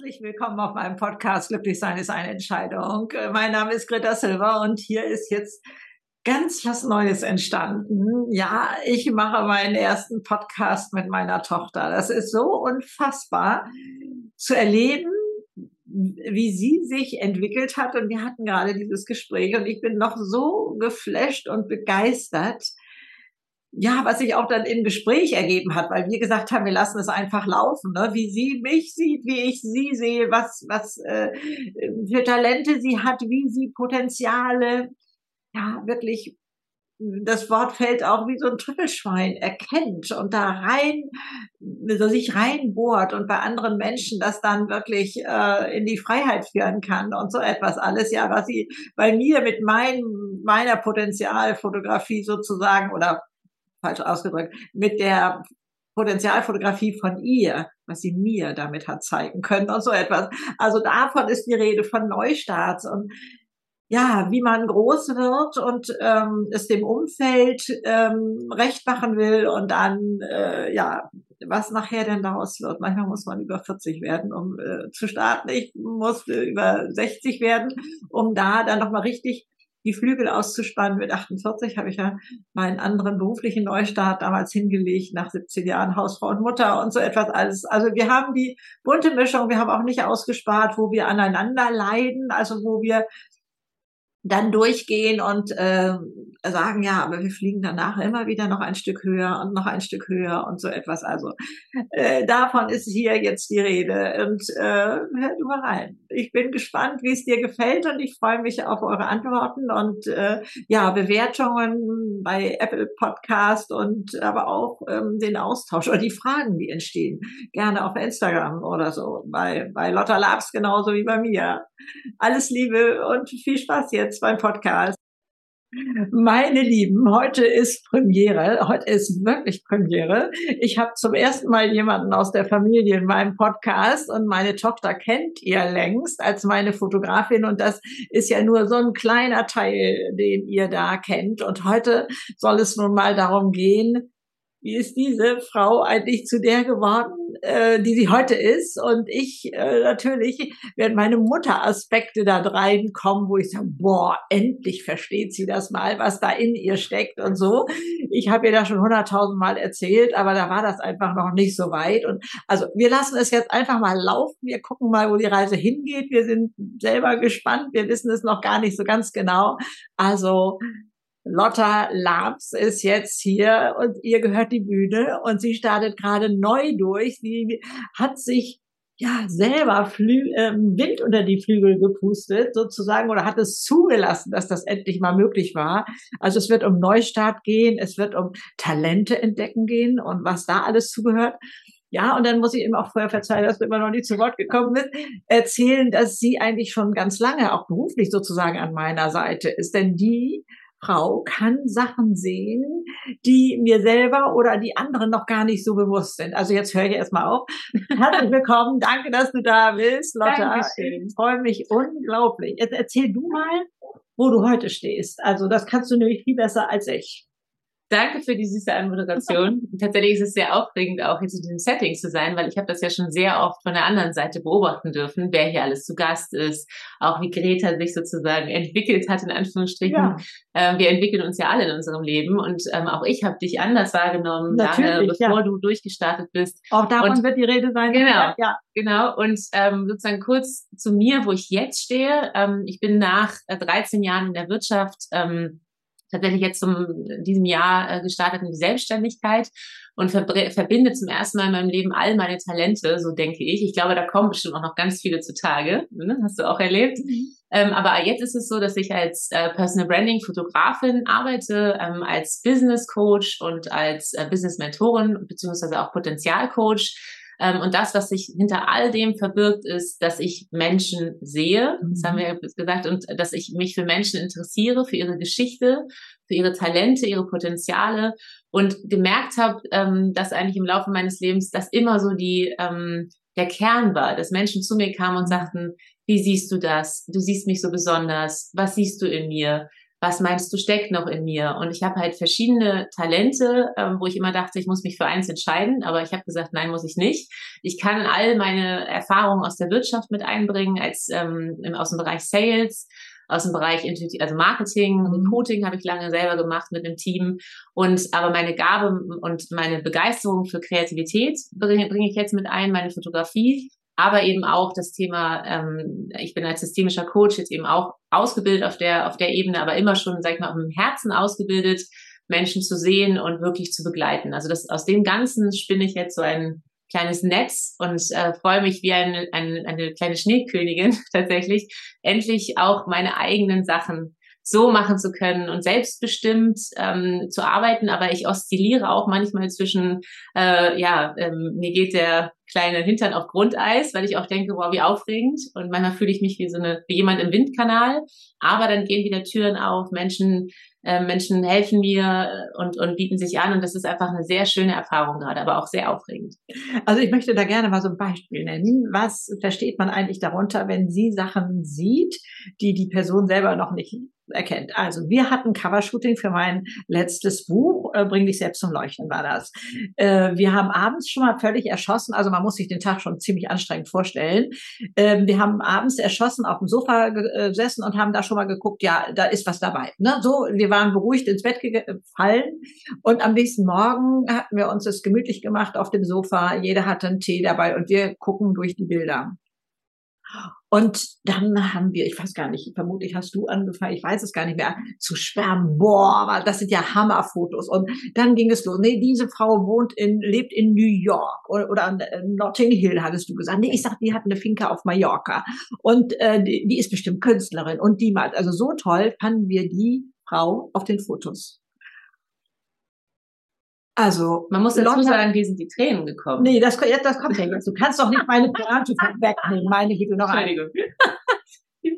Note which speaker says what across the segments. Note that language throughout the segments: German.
Speaker 1: Herzlich willkommen auf meinem Podcast Glücklich sein ist eine Entscheidung. Mein Name ist Greta Silva und hier ist jetzt ganz was Neues entstanden. Ja, ich mache meinen ersten Podcast mit meiner Tochter. Das ist so unfassbar zu erleben, wie sie sich entwickelt hat. Und wir hatten gerade dieses Gespräch und ich bin noch so geflasht und begeistert, ja, was sich auch dann im Gespräch ergeben hat, weil wir gesagt haben, wir lassen es einfach laufen, ne? wie sie mich sieht, wie ich sie sehe, was, was äh, für Talente sie hat, wie sie Potenziale, ja, wirklich, das Wort fällt auch wie so ein Trüffelschwein, erkennt und da rein, so sich reinbohrt und bei anderen Menschen das dann wirklich äh, in die Freiheit führen kann und so etwas alles, ja, was sie bei mir mit mein, meiner Potenzialfotografie sozusagen oder falsch ausgedrückt, mit der Potenzialfotografie von ihr, was sie mir damit hat zeigen können und so etwas. Also davon ist die Rede von Neustarts und ja, wie man groß wird und ähm, es dem Umfeld ähm, recht machen will und dann, äh, ja, was nachher denn daraus wird. Manchmal muss man über 40 werden, um äh, zu starten. Ich musste über 60 werden, um da dann nochmal richtig die Flügel auszuspannen. Mit 48 habe ich ja meinen anderen beruflichen Neustart damals hingelegt, nach 17 Jahren Hausfrau und Mutter und so etwas alles. Also wir haben die bunte Mischung, wir haben auch nicht ausgespart, wo wir aneinander leiden, also wo wir dann durchgehen und äh, sagen, ja, aber wir fliegen danach immer wieder noch ein Stück höher und noch ein Stück höher und so etwas. Also äh, davon ist hier jetzt die Rede. Und äh, hört mal rein. Ich bin gespannt, wie es dir gefällt und ich freue mich auf eure Antworten und äh, ja, Bewertungen bei Apple Podcast und aber auch ähm, den Austausch oder die Fragen, die entstehen. Gerne auf Instagram oder so. Bei, bei Lotta Labs genauso wie bei mir. Alles Liebe und viel Spaß jetzt jetzt beim Podcast. Meine Lieben, heute ist Premiere. Heute ist wirklich Premiere. Ich habe zum ersten Mal jemanden aus der Familie in meinem Podcast und meine Tochter kennt ihr längst als meine Fotografin und das ist ja nur so ein kleiner Teil, den ihr da kennt. Und heute soll es nun mal darum gehen, wie ist diese Frau eigentlich zu der geworden, äh, die sie heute ist? Und ich äh, natürlich werden meine Mutteraspekte da reinkommen, wo ich sage, boah, endlich versteht sie das mal, was da in ihr steckt und so. Ich habe ihr da schon hunderttausend Mal erzählt, aber da war das einfach noch nicht so weit. Und also wir lassen es jetzt einfach mal laufen. Wir gucken mal, wo die Reise hingeht. Wir sind selber gespannt. Wir wissen es noch gar nicht so ganz genau. Also Lotta Labs ist jetzt hier und ihr gehört die Bühne und sie startet gerade neu durch. Sie hat sich ja selber Flü äh, Wind unter die Flügel gepustet sozusagen oder hat es zugelassen, dass das endlich mal möglich war. Also es wird um Neustart gehen, es wird um Talente entdecken gehen und was da alles zugehört. Ja, und dann muss ich eben auch vorher verzeihen, dass du immer noch nicht zu Wort gekommen bist, erzählen, dass sie eigentlich schon ganz lange auch beruflich sozusagen an meiner Seite ist. Denn die Frau kann Sachen sehen, die mir selber oder die anderen noch gar nicht so bewusst sind. Also jetzt höre ich erstmal auf. Herzlich willkommen. Danke, dass du da bist, Lotta. Dankeschön. Ich freue mich unglaublich. Jetzt erzähl du mal, wo du heute stehst. Also das kannst du nämlich viel besser als ich.
Speaker 2: Danke für die süße Anmoderation. Tatsächlich ist es sehr aufregend, auch jetzt in diesem Setting zu sein, weil ich habe das ja schon sehr oft von der anderen Seite beobachten dürfen, wer hier alles zu Gast ist, auch wie Greta sich sozusagen entwickelt hat, in Anführungsstrichen. Ja. Ähm, wir entwickeln uns ja alle in unserem Leben und ähm, auch ich habe dich anders wahrgenommen, lange bevor ja. du durchgestartet bist.
Speaker 1: Auch davon und, wird die Rede sein.
Speaker 2: Genau, ja. genau. Und ähm, sozusagen kurz zu mir, wo ich jetzt stehe. Ähm, ich bin nach 13 Jahren in der Wirtschaft ähm, tatsächlich jetzt zum diesem Jahr äh, gestartet in die Selbstständigkeit und verbinde zum ersten Mal in meinem Leben all meine Talente, so denke ich. Ich glaube, da kommen bestimmt auch noch ganz viele zutage. Ne? Hast du auch erlebt. Mhm. Ähm, aber jetzt ist es so, dass ich als äh, Personal Branding Fotografin arbeite, ähm, als Business Coach und als äh, Business Mentorin beziehungsweise auch Potenzialcoach ähm, und das, was sich hinter all dem verbirgt, ist, dass ich Menschen sehe, das haben wir gesagt, und dass ich mich für Menschen interessiere, für ihre Geschichte, für ihre Talente, ihre Potenziale und gemerkt habe, ähm, dass eigentlich im Laufe meines Lebens das immer so die ähm, der Kern war, dass Menschen zu mir kamen und sagten, wie siehst du das? Du siehst mich so besonders. Was siehst du in mir? Was meinst du steckt noch in mir? Und ich habe halt verschiedene Talente, ähm, wo ich immer dachte, ich muss mich für eins entscheiden, aber ich habe gesagt, nein, muss ich nicht. Ich kann all meine Erfahrungen aus der Wirtschaft mit einbringen, als ähm, aus dem Bereich Sales, aus dem Bereich also Marketing, mhm. Recruiting habe ich lange selber gemacht mit einem Team. Und aber meine Gabe und meine Begeisterung für Kreativität bringe, bringe ich jetzt mit ein, meine Fotografie aber eben auch das Thema, ähm, ich bin als systemischer Coach jetzt eben auch ausgebildet auf der, auf der Ebene, aber immer schon, sag ich mal, im Herzen ausgebildet, Menschen zu sehen und wirklich zu begleiten. Also das, aus dem Ganzen spinne ich jetzt so ein kleines Netz und äh, freue mich wie ein, ein, eine kleine Schneekönigin tatsächlich, endlich auch meine eigenen Sachen so machen zu können und selbstbestimmt ähm, zu arbeiten. Aber ich oszilliere auch manchmal zwischen, äh, ja, ähm, mir geht der kleine Hintern auf Grundeis, weil ich auch denke, wow, wie aufregend. Und manchmal fühle ich mich wie so eine, wie jemand im Windkanal. Aber dann gehen wieder Türen auf, Menschen, äh, Menschen helfen mir und, und bieten sich an. Und das ist einfach eine sehr schöne Erfahrung gerade, aber auch sehr aufregend.
Speaker 1: Also ich möchte da gerne mal so ein Beispiel nennen. Was versteht man eigentlich darunter, wenn sie Sachen sieht, die die Person selber noch nicht erkennt. Also wir hatten Covershooting für mein letztes Buch, äh, Bring dich selbst zum Leuchten war das. Äh, wir haben abends schon mal völlig erschossen, also man muss sich den Tag schon ziemlich anstrengend vorstellen. Äh, wir haben abends erschossen auf dem Sofa äh, gesessen und haben da schon mal geguckt, ja, da ist was dabei. Ne? So, wir waren beruhigt ins Bett gefallen und am nächsten Morgen hatten wir uns das gemütlich gemacht auf dem Sofa. Jeder hatte einen Tee dabei und wir gucken durch die Bilder. Und dann haben wir, ich weiß gar nicht, vermutlich hast du angefangen, ich weiß es gar nicht mehr, zu schwärmen. Boah, das sind ja Hammerfotos. Und dann ging es los. Nee, diese Frau wohnt in, lebt in New York oder, oder äh, Notting Hill, hattest du gesagt. Nee, ich sag, die hat eine Finca auf Mallorca. Und äh, die, die ist bestimmt Künstlerin. Und die malt. Also so toll fanden wir die Frau auf den Fotos.
Speaker 2: Also, man muss dazu sagen, wie sind die Tränen gekommen?
Speaker 1: Nee, das, das kommt ja jetzt. Du kannst doch nicht meine Pointe wegnehmen, meine ich noch Entschuldigung.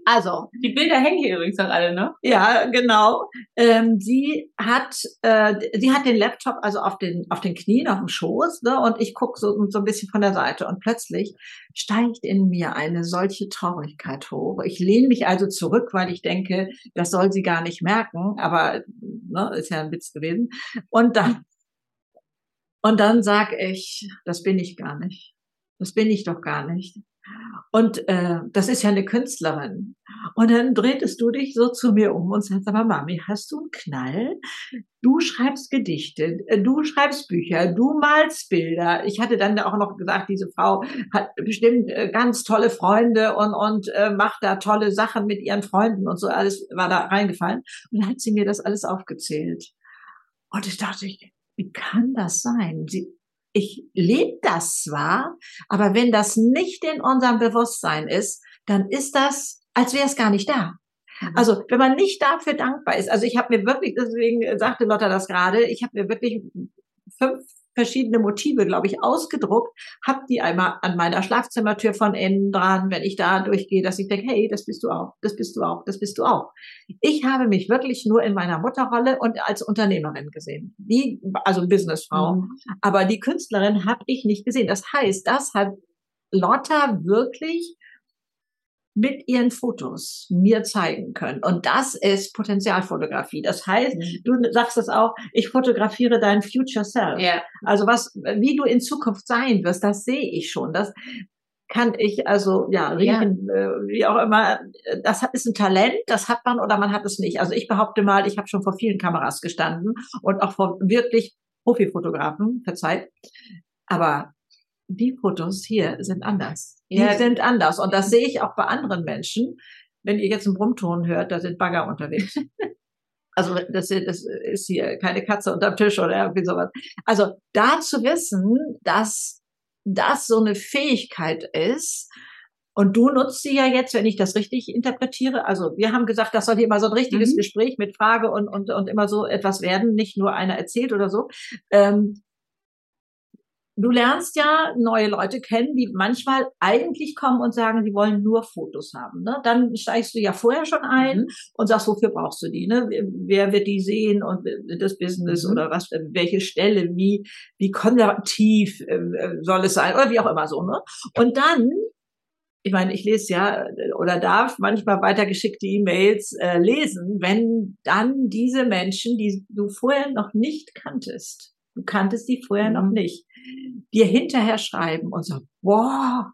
Speaker 2: Also. Die Bilder hängen hier übrigens noch alle, ne?
Speaker 1: Ja, genau. Ähm, sie hat, äh, sie hat den Laptop also auf den, auf den Knien, auf dem Schoß, ne? Und ich gucke so, so ein bisschen von der Seite und plötzlich steigt in mir eine solche Traurigkeit hoch. Ich lehne mich also zurück, weil ich denke, das soll sie gar nicht merken, aber ne, ist ja ein Witz gewesen. Und dann und dann sag ich, das bin ich gar nicht. Das bin ich doch gar nicht. Und äh, das ist ja eine Künstlerin. Und dann drehtest du dich so zu mir um und sagst, aber Mami, hast du einen Knall? Du schreibst Gedichte, äh, du schreibst Bücher, du malst Bilder. Ich hatte dann auch noch gesagt, diese Frau hat bestimmt äh, ganz tolle Freunde und, und äh, macht da tolle Sachen mit ihren Freunden und so. Alles war da reingefallen. Und dann hat sie mir das alles aufgezählt. Und ich dachte, ich, wie kann das sein? Sie, ich lebe das zwar, aber wenn das nicht in unserem Bewusstsein ist, dann ist das, als wäre es gar nicht da. Mhm. Also wenn man nicht dafür dankbar ist, also ich habe mir wirklich, deswegen sagte Lotta das gerade, ich habe mir wirklich fünf verschiedene Motive, glaube ich, ausgedruckt, habe die einmal an meiner Schlafzimmertür von innen dran, wenn ich da durchgehe, dass ich denke, hey, das bist du auch, das bist du auch, das bist du auch. Ich habe mich wirklich nur in meiner Mutterrolle und als Unternehmerin gesehen. Die, also Businessfrau. Mhm. Aber die Künstlerin habe ich nicht gesehen. Das heißt, das hat Lotta wirklich mit ihren Fotos mir zeigen können. Und das ist Potenzialfotografie. Das heißt, mhm. du sagst es auch, ich fotografiere dein Future Self.
Speaker 2: Ja.
Speaker 1: Also was, wie du in Zukunft sein wirst, das sehe ich schon. Das kann ich also ja riechen, ja. Äh, wie auch immer. Das ist ein Talent, das hat man oder man hat es nicht. Also ich behaupte mal, ich habe schon vor vielen Kameras gestanden und auch vor wirklich Profifotografen, verzeiht. Aber die Fotos hier sind anders. Die ja. sind anders. Und das sehe ich auch bei anderen Menschen. Wenn ihr jetzt einen Brummton hört, da sind Bagger unterwegs. Also das, das ist hier keine Katze unterm Tisch oder irgendwie sowas. Also da zu wissen, dass das so eine Fähigkeit ist, und du nutzt sie ja jetzt, wenn ich das richtig interpretiere. Also wir haben gesagt, das soll hier mal so ein richtiges mhm. Gespräch mit Frage und, und, und immer so etwas werden, nicht nur einer erzählt oder so. Ähm, du lernst ja neue Leute kennen, die manchmal eigentlich kommen und sagen, sie wollen nur Fotos haben. Ne? Dann steigst du ja vorher schon ein mhm. und sagst, wofür brauchst du die? Ne? Wer wird die sehen und das Business mhm. oder was, welche Stelle, wie, wie konservativ äh, soll es sein oder wie auch immer so. Ne? Und dann ich meine, ich lese ja oder darf manchmal weitergeschickte E-Mails äh, lesen, wenn dann diese Menschen, die du vorher noch nicht kanntest, du kanntest die vorher mhm. noch nicht, dir hinterher schreiben und so, boah,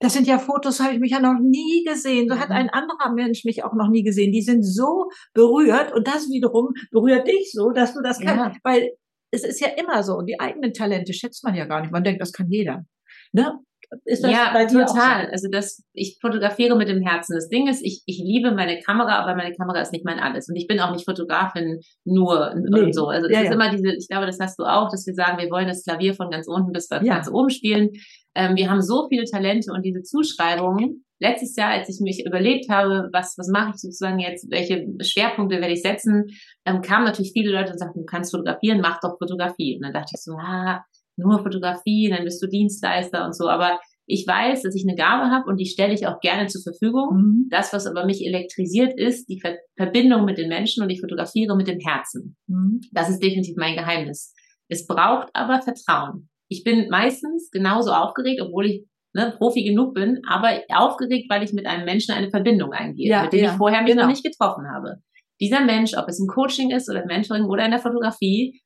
Speaker 1: das sind ja Fotos, habe ich mich ja noch nie gesehen. So mhm. hat ein anderer Mensch mich auch noch nie gesehen. Die sind so berührt und das wiederum berührt dich so, dass du das kannst. Ja. Weil es ist ja immer so. Und die eigenen Talente schätzt man ja gar nicht. Man denkt, das kann jeder. Ne?
Speaker 2: Ist das ja, total. So? Also das, ich fotografiere mit dem Herzen. Das Ding ist, ich, ich liebe meine Kamera, aber meine Kamera ist nicht mein alles. Und ich bin auch nicht Fotografin nur nee. und so. Also es ja, ist ja. immer diese, ich glaube, das hast du auch, dass wir sagen, wir wollen das Klavier von ganz unten bis ja. ganz oben spielen. Ähm, wir haben so viele Talente und diese Zuschreibungen. Letztes Jahr, als ich mich überlegt habe, was, was mache ich sozusagen jetzt, welche Schwerpunkte werde ich setzen, ähm, kamen natürlich viele Leute und sagten, du kannst fotografieren, mach doch Fotografie. Und dann dachte ich so, ah, nur Fotografie, dann bist du Dienstleister und so. Aber ich weiß, dass ich eine Gabe habe und die stelle ich auch gerne zur Verfügung. Mhm. Das, was aber mich elektrisiert, ist die Ver Verbindung mit den Menschen und ich fotografiere mit dem Herzen. Mhm. Das ist definitiv mein Geheimnis. Es braucht aber Vertrauen. Ich bin meistens genauso aufgeregt, obwohl ich ne, Profi genug bin, aber aufgeregt, weil ich mit einem Menschen eine Verbindung eingehe, ja, mit dem ja, ich vorher mich genau. noch nicht getroffen habe. Dieser Mensch, ob es im Coaching ist oder im Mentoring oder in der Fotografie,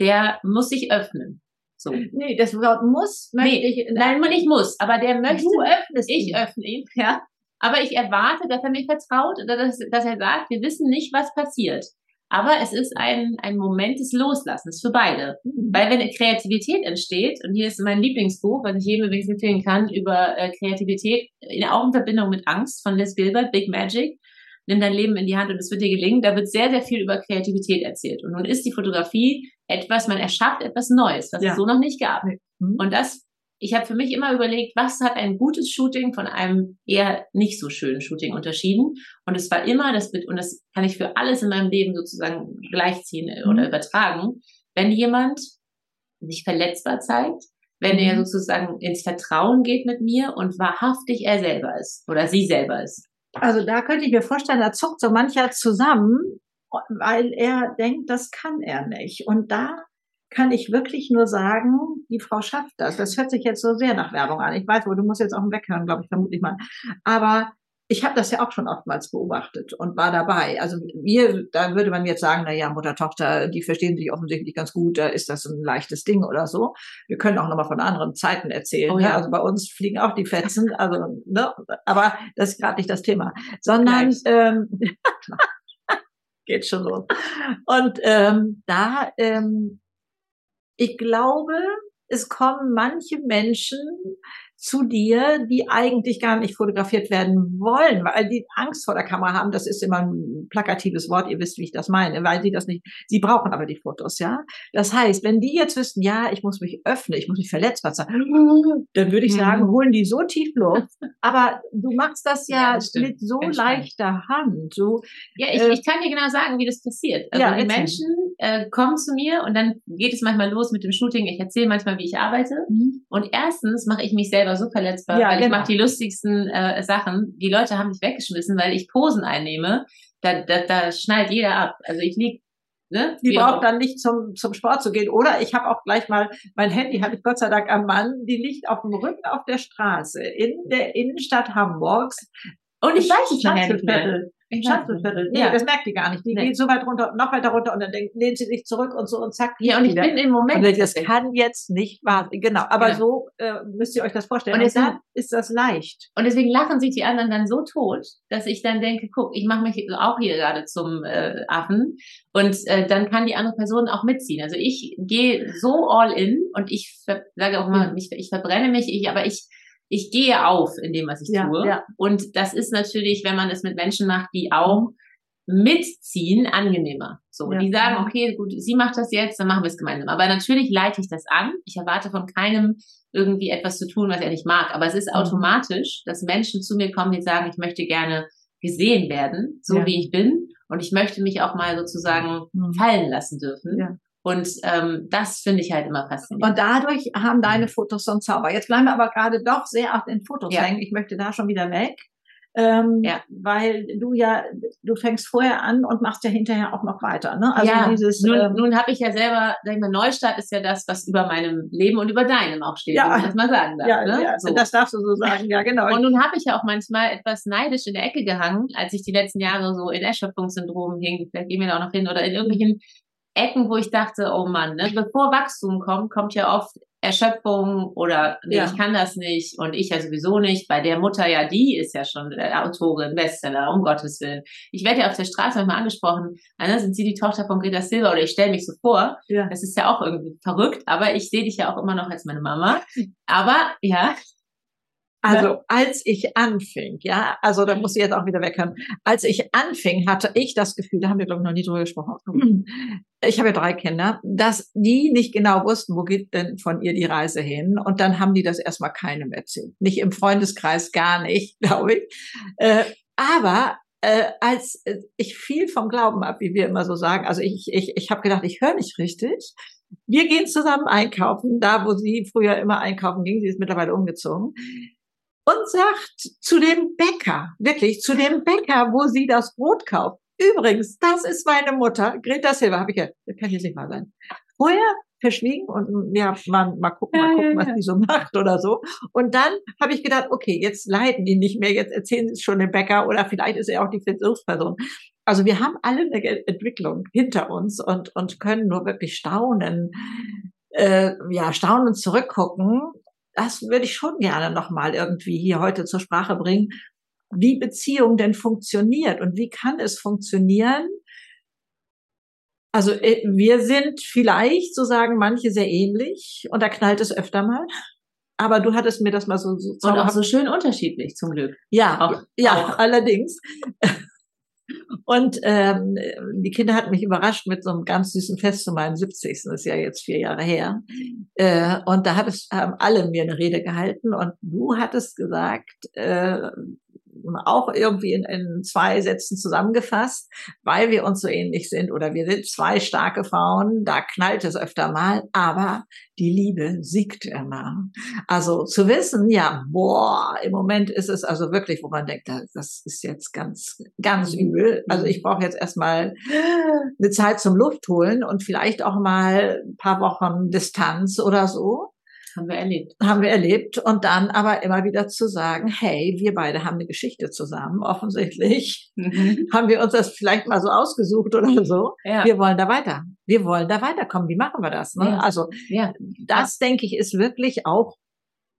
Speaker 2: der muss sich öffnen.
Speaker 1: So. Nee, das Wort muss
Speaker 2: möchte nee, ich. Nein, nicht muss, aber der möchte.
Speaker 1: Du öffnest
Speaker 2: Ich ihn. öffne ihn, ja. Aber ich erwarte, dass er mir vertraut oder dass, dass er sagt, wir wissen nicht, was passiert. Aber es ist ein, ein Moment des Loslassens für beide. Mhm. Weil wenn Kreativität entsteht, und hier ist mein Lieblingsbuch, was ich jedem übrigens empfehlen kann, über äh, Kreativität, in, auch in Verbindung mit Angst von Liz Gilbert, Big Magic, nimm dein Leben in die Hand und es wird dir gelingen. Da wird sehr, sehr viel über Kreativität erzählt. Und nun ist die Fotografie etwas, man erschafft etwas Neues, was ja. es so noch nicht gab. Mhm. Und das, ich habe für mich immer überlegt, was hat ein gutes Shooting von einem eher nicht so schönen Shooting unterschieden? Und es war immer das, und das kann ich für alles in meinem Leben sozusagen gleichziehen mhm. oder übertragen, wenn jemand sich verletzbar zeigt, wenn er mhm. sozusagen ins Vertrauen geht mit mir und wahrhaftig er selber ist oder sie selber ist.
Speaker 1: Also da könnte ich mir vorstellen, da zuckt so mancher zusammen, weil er denkt, das kann er nicht. Und da kann ich wirklich nur sagen, die Frau schafft das. Das hört sich jetzt so sehr nach Werbung an. Ich weiß, wo du musst jetzt auch weghören, glaube ich, vermutlich mal. Aber ich habe das ja auch schon oftmals beobachtet und war dabei. Also wir, da würde man jetzt sagen, na ja, Mutter, Tochter, die verstehen sich offensichtlich ganz gut, da ist das ein leichtes Ding oder so. Wir können auch nochmal von anderen Zeiten erzählen. Oh, ne? ja. Also bei uns fliegen auch die Fetzen, also, ne? aber das ist gerade nicht das Thema. Sondern ähm, geht schon los. Und ähm, da, ähm, ich glaube, es kommen manche Menschen zu dir, die eigentlich gar nicht fotografiert werden wollen, weil die Angst vor der Kamera haben. Das ist immer ein plakatives Wort. Ihr wisst, wie ich das meine, weil sie das nicht, sie brauchen aber die Fotos, ja. Das heißt, wenn die jetzt wüssten, ja, ich muss mich öffnen, ich muss mich verletzbar sein, dann würde ich mhm. sagen, holen die so tief Luft. Aber du machst das ja, ja mit so leichter Hand. So,
Speaker 2: ja, ich, äh, ich kann dir genau sagen, wie das passiert. Also ja, die Menschen äh, kommen zu mir und dann geht es manchmal los mit dem Shooting. Ich erzähle manchmal, wie ich arbeite. Mhm. Und erstens mache ich mich selber so verletzbar, ja, weil genau. ich mache die lustigsten äh, Sachen. Die Leute haben mich weggeschmissen, weil ich Posen einnehme. Da, da, da schnallt jeder ab. Also ich lieg
Speaker 1: Ne? Die braucht dann nicht zum, zum Sport zu gehen. Oder ich habe auch gleich mal, mein Handy habe ich Gott sei Dank am Mann, die liegt auf dem Rücken auf der Straße in der Innenstadt Hamburgs.
Speaker 2: Und ich weiß es nachher nicht mehr.
Speaker 1: Schattenviertel. Nee, ja. das merkt die gar nicht. Die nee. geht so weit runter, noch weiter runter und dann denkt, lehnt sie sich zurück und so und zack.
Speaker 2: Ja, und ich wieder. bin im Moment. Und
Speaker 1: das kann jetzt nicht wahr sein. Genau. Aber genau. so äh, müsst ihr euch das vorstellen.
Speaker 2: Und, und dann ist das leicht. Und deswegen lachen sich die anderen dann so tot, dass ich dann denke, guck, ich mache mich auch hier gerade zum äh, Affen. Und äh, dann kann die andere Person auch mitziehen. Also ich gehe so all in und ich sage auch mal, ich, ich verbrenne mich, ich, aber ich ich gehe auf in dem, was ich ja, tue. Ja. Und das ist natürlich, wenn man es mit Menschen macht, die auch mitziehen, angenehmer. So, ja. die sagen, okay, gut, sie macht das jetzt, dann machen wir es gemeinsam. Aber natürlich leite ich das an. Ich erwarte von keinem irgendwie etwas zu tun, was er nicht mag. Aber es ist mhm. automatisch, dass Menschen zu mir kommen, die sagen, ich möchte gerne gesehen werden, so wie ich bin. Und ich möchte mich auch mal sozusagen mhm. fallen lassen dürfen. Und ähm, das finde ich halt immer faszinierend.
Speaker 1: Und dadurch haben deine Fotos so einen Zauber. Jetzt bleiben wir aber gerade doch sehr auf den Fotos ja. hängen. Ich möchte da schon wieder weg. ähm, ja. weil du ja, du fängst vorher an und machst ja hinterher auch noch weiter. Ne?
Speaker 2: Also ja, dieses, nun, ähm, nun habe ich ja selber, sag ich mal, Neustart ist ja das, was über meinem Leben und über deinem auch steht, ja, wenn ich das mal sagen darf.
Speaker 1: Ja, ne? ja so. das darfst du so sagen, ja genau.
Speaker 2: Und nun habe ich ja auch manchmal etwas neidisch in der Ecke gehangen, als ich die letzten Jahre so in Erschöpfungssyndrom hing, vielleicht gehen wir da auch noch hin, oder in irgendwelchen Ecken, wo ich dachte, oh Mann, ne, bevor Wachstum kommt, kommt ja oft Erschöpfung oder nee, ja. ich kann das nicht und ich ja sowieso nicht. Bei der Mutter ja, die ist ja schon Autorin, Bestseller, um Gottes Willen. Ich werde ja auf der Straße manchmal angesprochen, Anna, sind Sie die Tochter von Greta Silva oder ich stelle mich so vor. Ja. Das ist ja auch irgendwie verrückt, aber ich sehe dich ja auch immer noch als meine Mama. Aber ja,
Speaker 1: also als ich anfing, ja, also da muss ich jetzt auch wieder weghören. Als ich anfing, hatte ich das Gefühl, da haben wir glaube ich noch nie drüber gesprochen. Ich habe ja drei Kinder, dass die nicht genau wussten, wo geht denn von ihr die Reise hin. Und dann haben die das erstmal keinem erzählt. Nicht im Freundeskreis, gar nicht, glaube ich. Äh, aber äh, als äh, ich viel vom Glauben ab, wie wir immer so sagen, also ich, ich, ich habe gedacht, ich höre nicht richtig. Wir gehen zusammen einkaufen, da wo sie früher immer einkaufen ging, sie ist mittlerweile umgezogen und sagt zu dem Bäcker, wirklich zu dem Bäcker, wo sie das Brot kauft. Übrigens, das ist meine Mutter, Greta Silva, habe ich ja, das kann jetzt nicht mal sein. Vorher verschwiegen und ja, mal, mal gucken, mal gucken, was die so macht oder so. Und dann habe ich gedacht, okay, jetzt leiden die nicht mehr, jetzt erzählen sie es schon dem Bäcker oder vielleicht ist er auch die Versuchsperson. Also wir haben alle eine Entwicklung hinter uns und, und können nur wirklich staunen, äh, ja, staunen und zurückgucken das würde ich schon gerne nochmal irgendwie hier heute zur Sprache bringen, wie Beziehung denn funktioniert und wie kann es funktionieren. Also äh, wir sind vielleicht, so sagen manche, sehr ähnlich und da knallt es öfter mal. Aber du hattest mir das mal so, so
Speaker 2: und auch so schön unterschiedlich zum Glück.
Speaker 1: Ja, auch, ja, auch. allerdings. Und ähm, die Kinder hatten mich überrascht mit so einem ganz süßen Fest zu meinem 70. Das ist ja jetzt vier Jahre her. Äh, und da hat es, haben alle mir eine Rede gehalten und du hattest gesagt, äh, auch irgendwie in, in zwei Sätzen zusammengefasst, weil wir uns so ähnlich sind oder wir sind zwei starke Frauen, da knallt es öfter mal, aber die Liebe siegt immer. Also zu wissen, ja, boah, im Moment ist es also wirklich, wo man denkt, das ist jetzt ganz, ganz mhm. übel. Also ich brauche jetzt erstmal eine Zeit zum Luft holen und vielleicht auch mal ein paar Wochen Distanz oder so.
Speaker 2: Haben wir erlebt.
Speaker 1: Haben wir erlebt. Und dann aber immer wieder zu sagen, hey, wir beide haben eine Geschichte zusammen, offensichtlich. Mhm. Haben wir uns das vielleicht mal so ausgesucht oder so. Ja. Wir wollen da weiter. Wir wollen da weiterkommen. Wie machen wir das? Ne? Ja. Also ja. das, denke ich, ist wirklich auch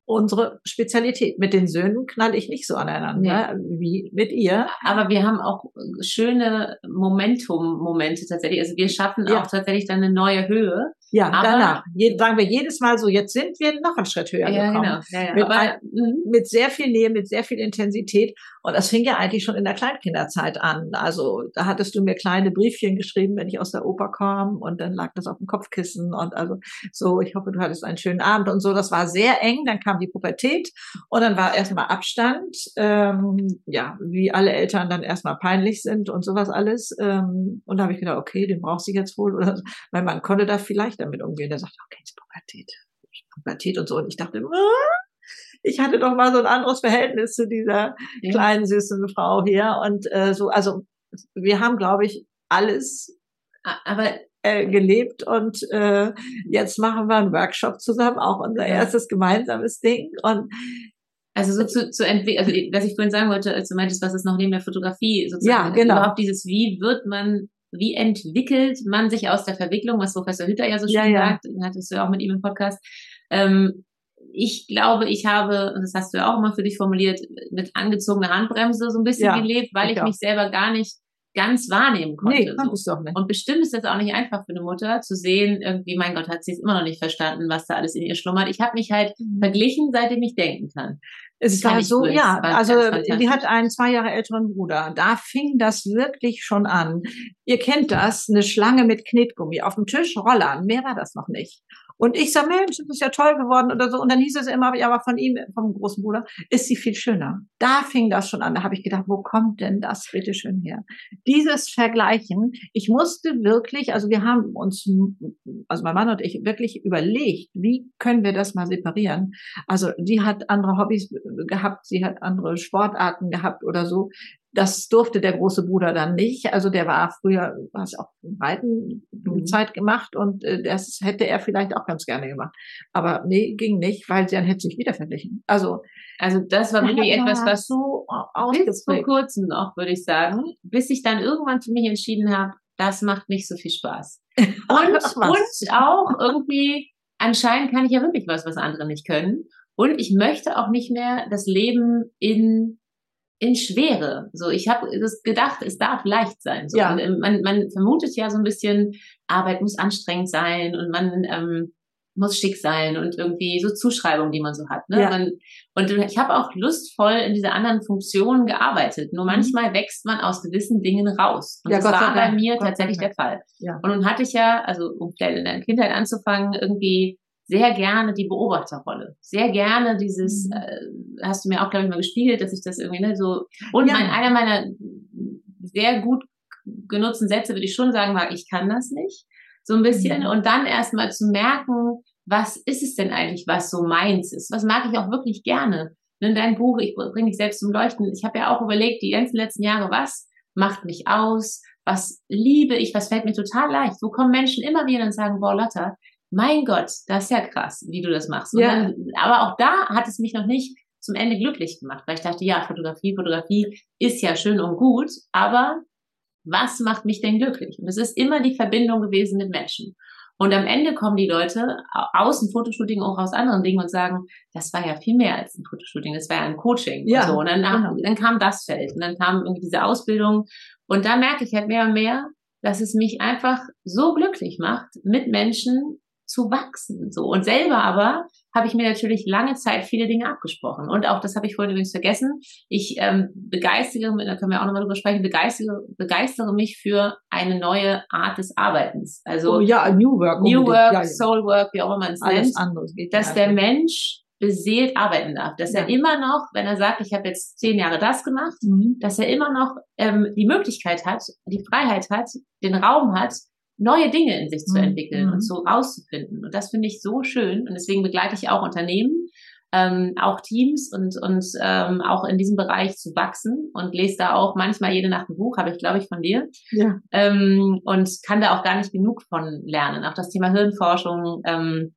Speaker 1: unsere Spezialität. Mit den Söhnen knall ich nicht so aneinander nee. wie mit ihr.
Speaker 2: Aber wir haben auch schöne Momentum-Momente tatsächlich. Also wir schaffen ja. auch tatsächlich dann eine neue Höhe.
Speaker 1: Ja, aber, danach. Je, sagen wir jedes Mal so, jetzt sind wir noch einen Schritt höher ja, gekommen. Genau. Ja, ja. Mit, aber, ein, mhm. mit sehr viel Nähe, mit sehr viel Intensität. Und das fing ja eigentlich schon in der Kleinkinderzeit an. Also da hattest du mir kleine Briefchen geschrieben, wenn ich aus der Oper kam und dann lag das auf dem Kopfkissen und also so, ich hoffe, du hattest einen schönen Abend und so. Das war sehr eng. Dann kam die Pubertät und dann war erstmal Abstand. Ähm, ja, wie alle Eltern dann erstmal peinlich sind und sowas alles. Ähm, und da habe ich gedacht, okay, den brauchst du jetzt wohl. Oder, weil man konnte da vielleicht ich damit umgehen? Der sagt, okay, ist Pubertät. Pubertät und so. Und ich dachte, ich hatte doch mal so ein anderes Verhältnis zu dieser kleinen, süßen Frau hier. Und äh, so, also wir haben, glaube ich, alles aber äh, gelebt und äh, jetzt machen wir einen Workshop zusammen, auch unser ja. erstes gemeinsames Ding. Und
Speaker 2: also so zu, zu entwickeln, also was ich vorhin sagen wollte, als du meintest, was ist noch neben der Fotografie sozusagen.
Speaker 1: Ja, genau.
Speaker 2: Überhaupt dieses, wie wird man wie entwickelt man sich aus der Verwicklung, was Professor Hütter ja so schön ja, sagt, ja. hattest du ja auch mit ihm im Podcast. Ähm, ich glaube, ich habe, das hast du ja auch immer für dich formuliert, mit angezogener Handbremse so ein bisschen ja, gelebt, weil ich, ich mich selber gar nicht ganz wahrnehmen konnte. Nee,
Speaker 1: so. doch nicht.
Speaker 2: Und bestimmt ist das auch nicht einfach für eine Mutter zu sehen, irgendwie, mein Gott, hat sie es immer noch nicht verstanden, was da alles in ihr schlummert. Ich habe mich halt mhm. verglichen, seitdem ich denken kann.
Speaker 1: Es war so, ja, war also die hat einen zwei Jahre älteren Bruder. Da fing das wirklich schon an. Ihr kennt das, eine Schlange mit Knetgummi auf dem Tisch, Rollern, mehr war das noch nicht. Und ich sage, Mensch, das ist ja toll geworden oder so. Und dann hieß es immer, ja, aber von ihm, vom großen Bruder, ist sie viel schöner. Da fing das schon an. Da habe ich gedacht, wo kommt denn das bitte schön her? Dieses Vergleichen, ich musste wirklich, also wir haben uns, also mein Mann und ich, wirklich überlegt, wie können wir das mal separieren? Also sie hat andere Hobbys gehabt, sie hat andere Sportarten gehabt oder so. Das durfte der große Bruder dann nicht. Also der war früher, was auch Reiten mhm. Zeit gemacht und äh, das hätte er vielleicht auch ganz gerne gemacht. Aber nee, ging nicht, weil dann hätte sich wieder verglichen. Also
Speaker 2: also das war wirklich etwas, was so bis vor kurzem noch, würde ich sagen, bis ich dann irgendwann für mich entschieden habe, das macht nicht so viel Spaß. Und, und auch irgendwie, anscheinend kann ich ja wirklich was, was andere nicht können. Und ich möchte auch nicht mehr das Leben in in Schwere. So, ich habe das gedacht, es darf leicht sein. So. Ja. Ähm, man, man vermutet ja so ein bisschen, Arbeit muss anstrengend sein und man ähm, muss schick sein und irgendwie so Zuschreibungen, die man so hat. Ne? Ja. Man, und ich habe auch lustvoll in dieser anderen Funktion gearbeitet. Nur mhm. manchmal wächst man aus gewissen Dingen raus. Und ja, das Gott war bei mir Gott tatsächlich der Fall. Ja. Und nun hatte ich ja, also um vielleicht in der Kindheit anzufangen, irgendwie sehr gerne die Beobachterrolle. Sehr gerne dieses, mhm. äh, hast du mir auch, glaube ich, mal gespiegelt, dass ich das irgendwie ne, so. Und ja. mein, einer meiner sehr gut genutzten Sätze würde ich schon sagen, war, ich kann das nicht. So ein bisschen. Mhm. Und dann erstmal zu merken, was ist es denn eigentlich, was so meins ist? Was mag ich auch wirklich gerne? In dein Buch, ich bringe dich selbst zum Leuchten. Ich habe ja auch überlegt, die ganzen letzten Jahre, was macht mich aus? Was liebe ich? Was fällt mir total leicht? Wo kommen Menschen immer wieder und sagen, boah, Lotta, mein Gott, das ist ja krass, wie du das machst. Ja. Dann, aber auch da hat es mich noch nicht zum Ende glücklich gemacht, weil ich dachte, ja, Fotografie, Fotografie ist ja schön und gut, aber was macht mich denn glücklich? Und es ist immer die Verbindung gewesen mit Menschen. Und am Ende kommen die Leute aus dem Fotoshooting auch aus anderen Dingen und sagen, das war ja viel mehr als ein Fotoshooting, das war ja ein Coaching. Ja, und, so. und dann, genau. dann kam das Feld und dann kam irgendwie diese Ausbildung. Und da merke ich halt mehr und mehr, dass es mich einfach so glücklich macht, mit Menschen zu wachsen. So. Und selber aber habe ich mir natürlich lange Zeit viele Dinge abgesprochen. Und auch, das habe ich vorhin übrigens vergessen, ich ähm, begeistere, da können wir auch nochmal drüber sprechen, begeistere, begeistere mich für eine neue Art des Arbeitens. Also
Speaker 1: oh, ja, New Work.
Speaker 2: New Work, ja, ja. Soul Work, wie auch immer man es nennt. Anderes geht dass der Mensch beseelt arbeiten darf. Dass ja. er immer noch, wenn er sagt, ich habe jetzt zehn Jahre das gemacht, mhm. dass er immer noch ähm, die Möglichkeit hat, die Freiheit hat, den Raum hat, neue Dinge in sich zu mhm. entwickeln mhm. und so rauszufinden. Und das finde ich so schön. Und deswegen begleite ich auch Unternehmen, ähm, auch Teams und, und ähm, auch in diesem Bereich zu wachsen und lese da auch manchmal jede Nacht ein Buch, habe ich, glaube ich, von dir. Ja. Ähm, und kann da auch gar nicht genug von lernen. Auch das Thema Hirnforschung, ähm,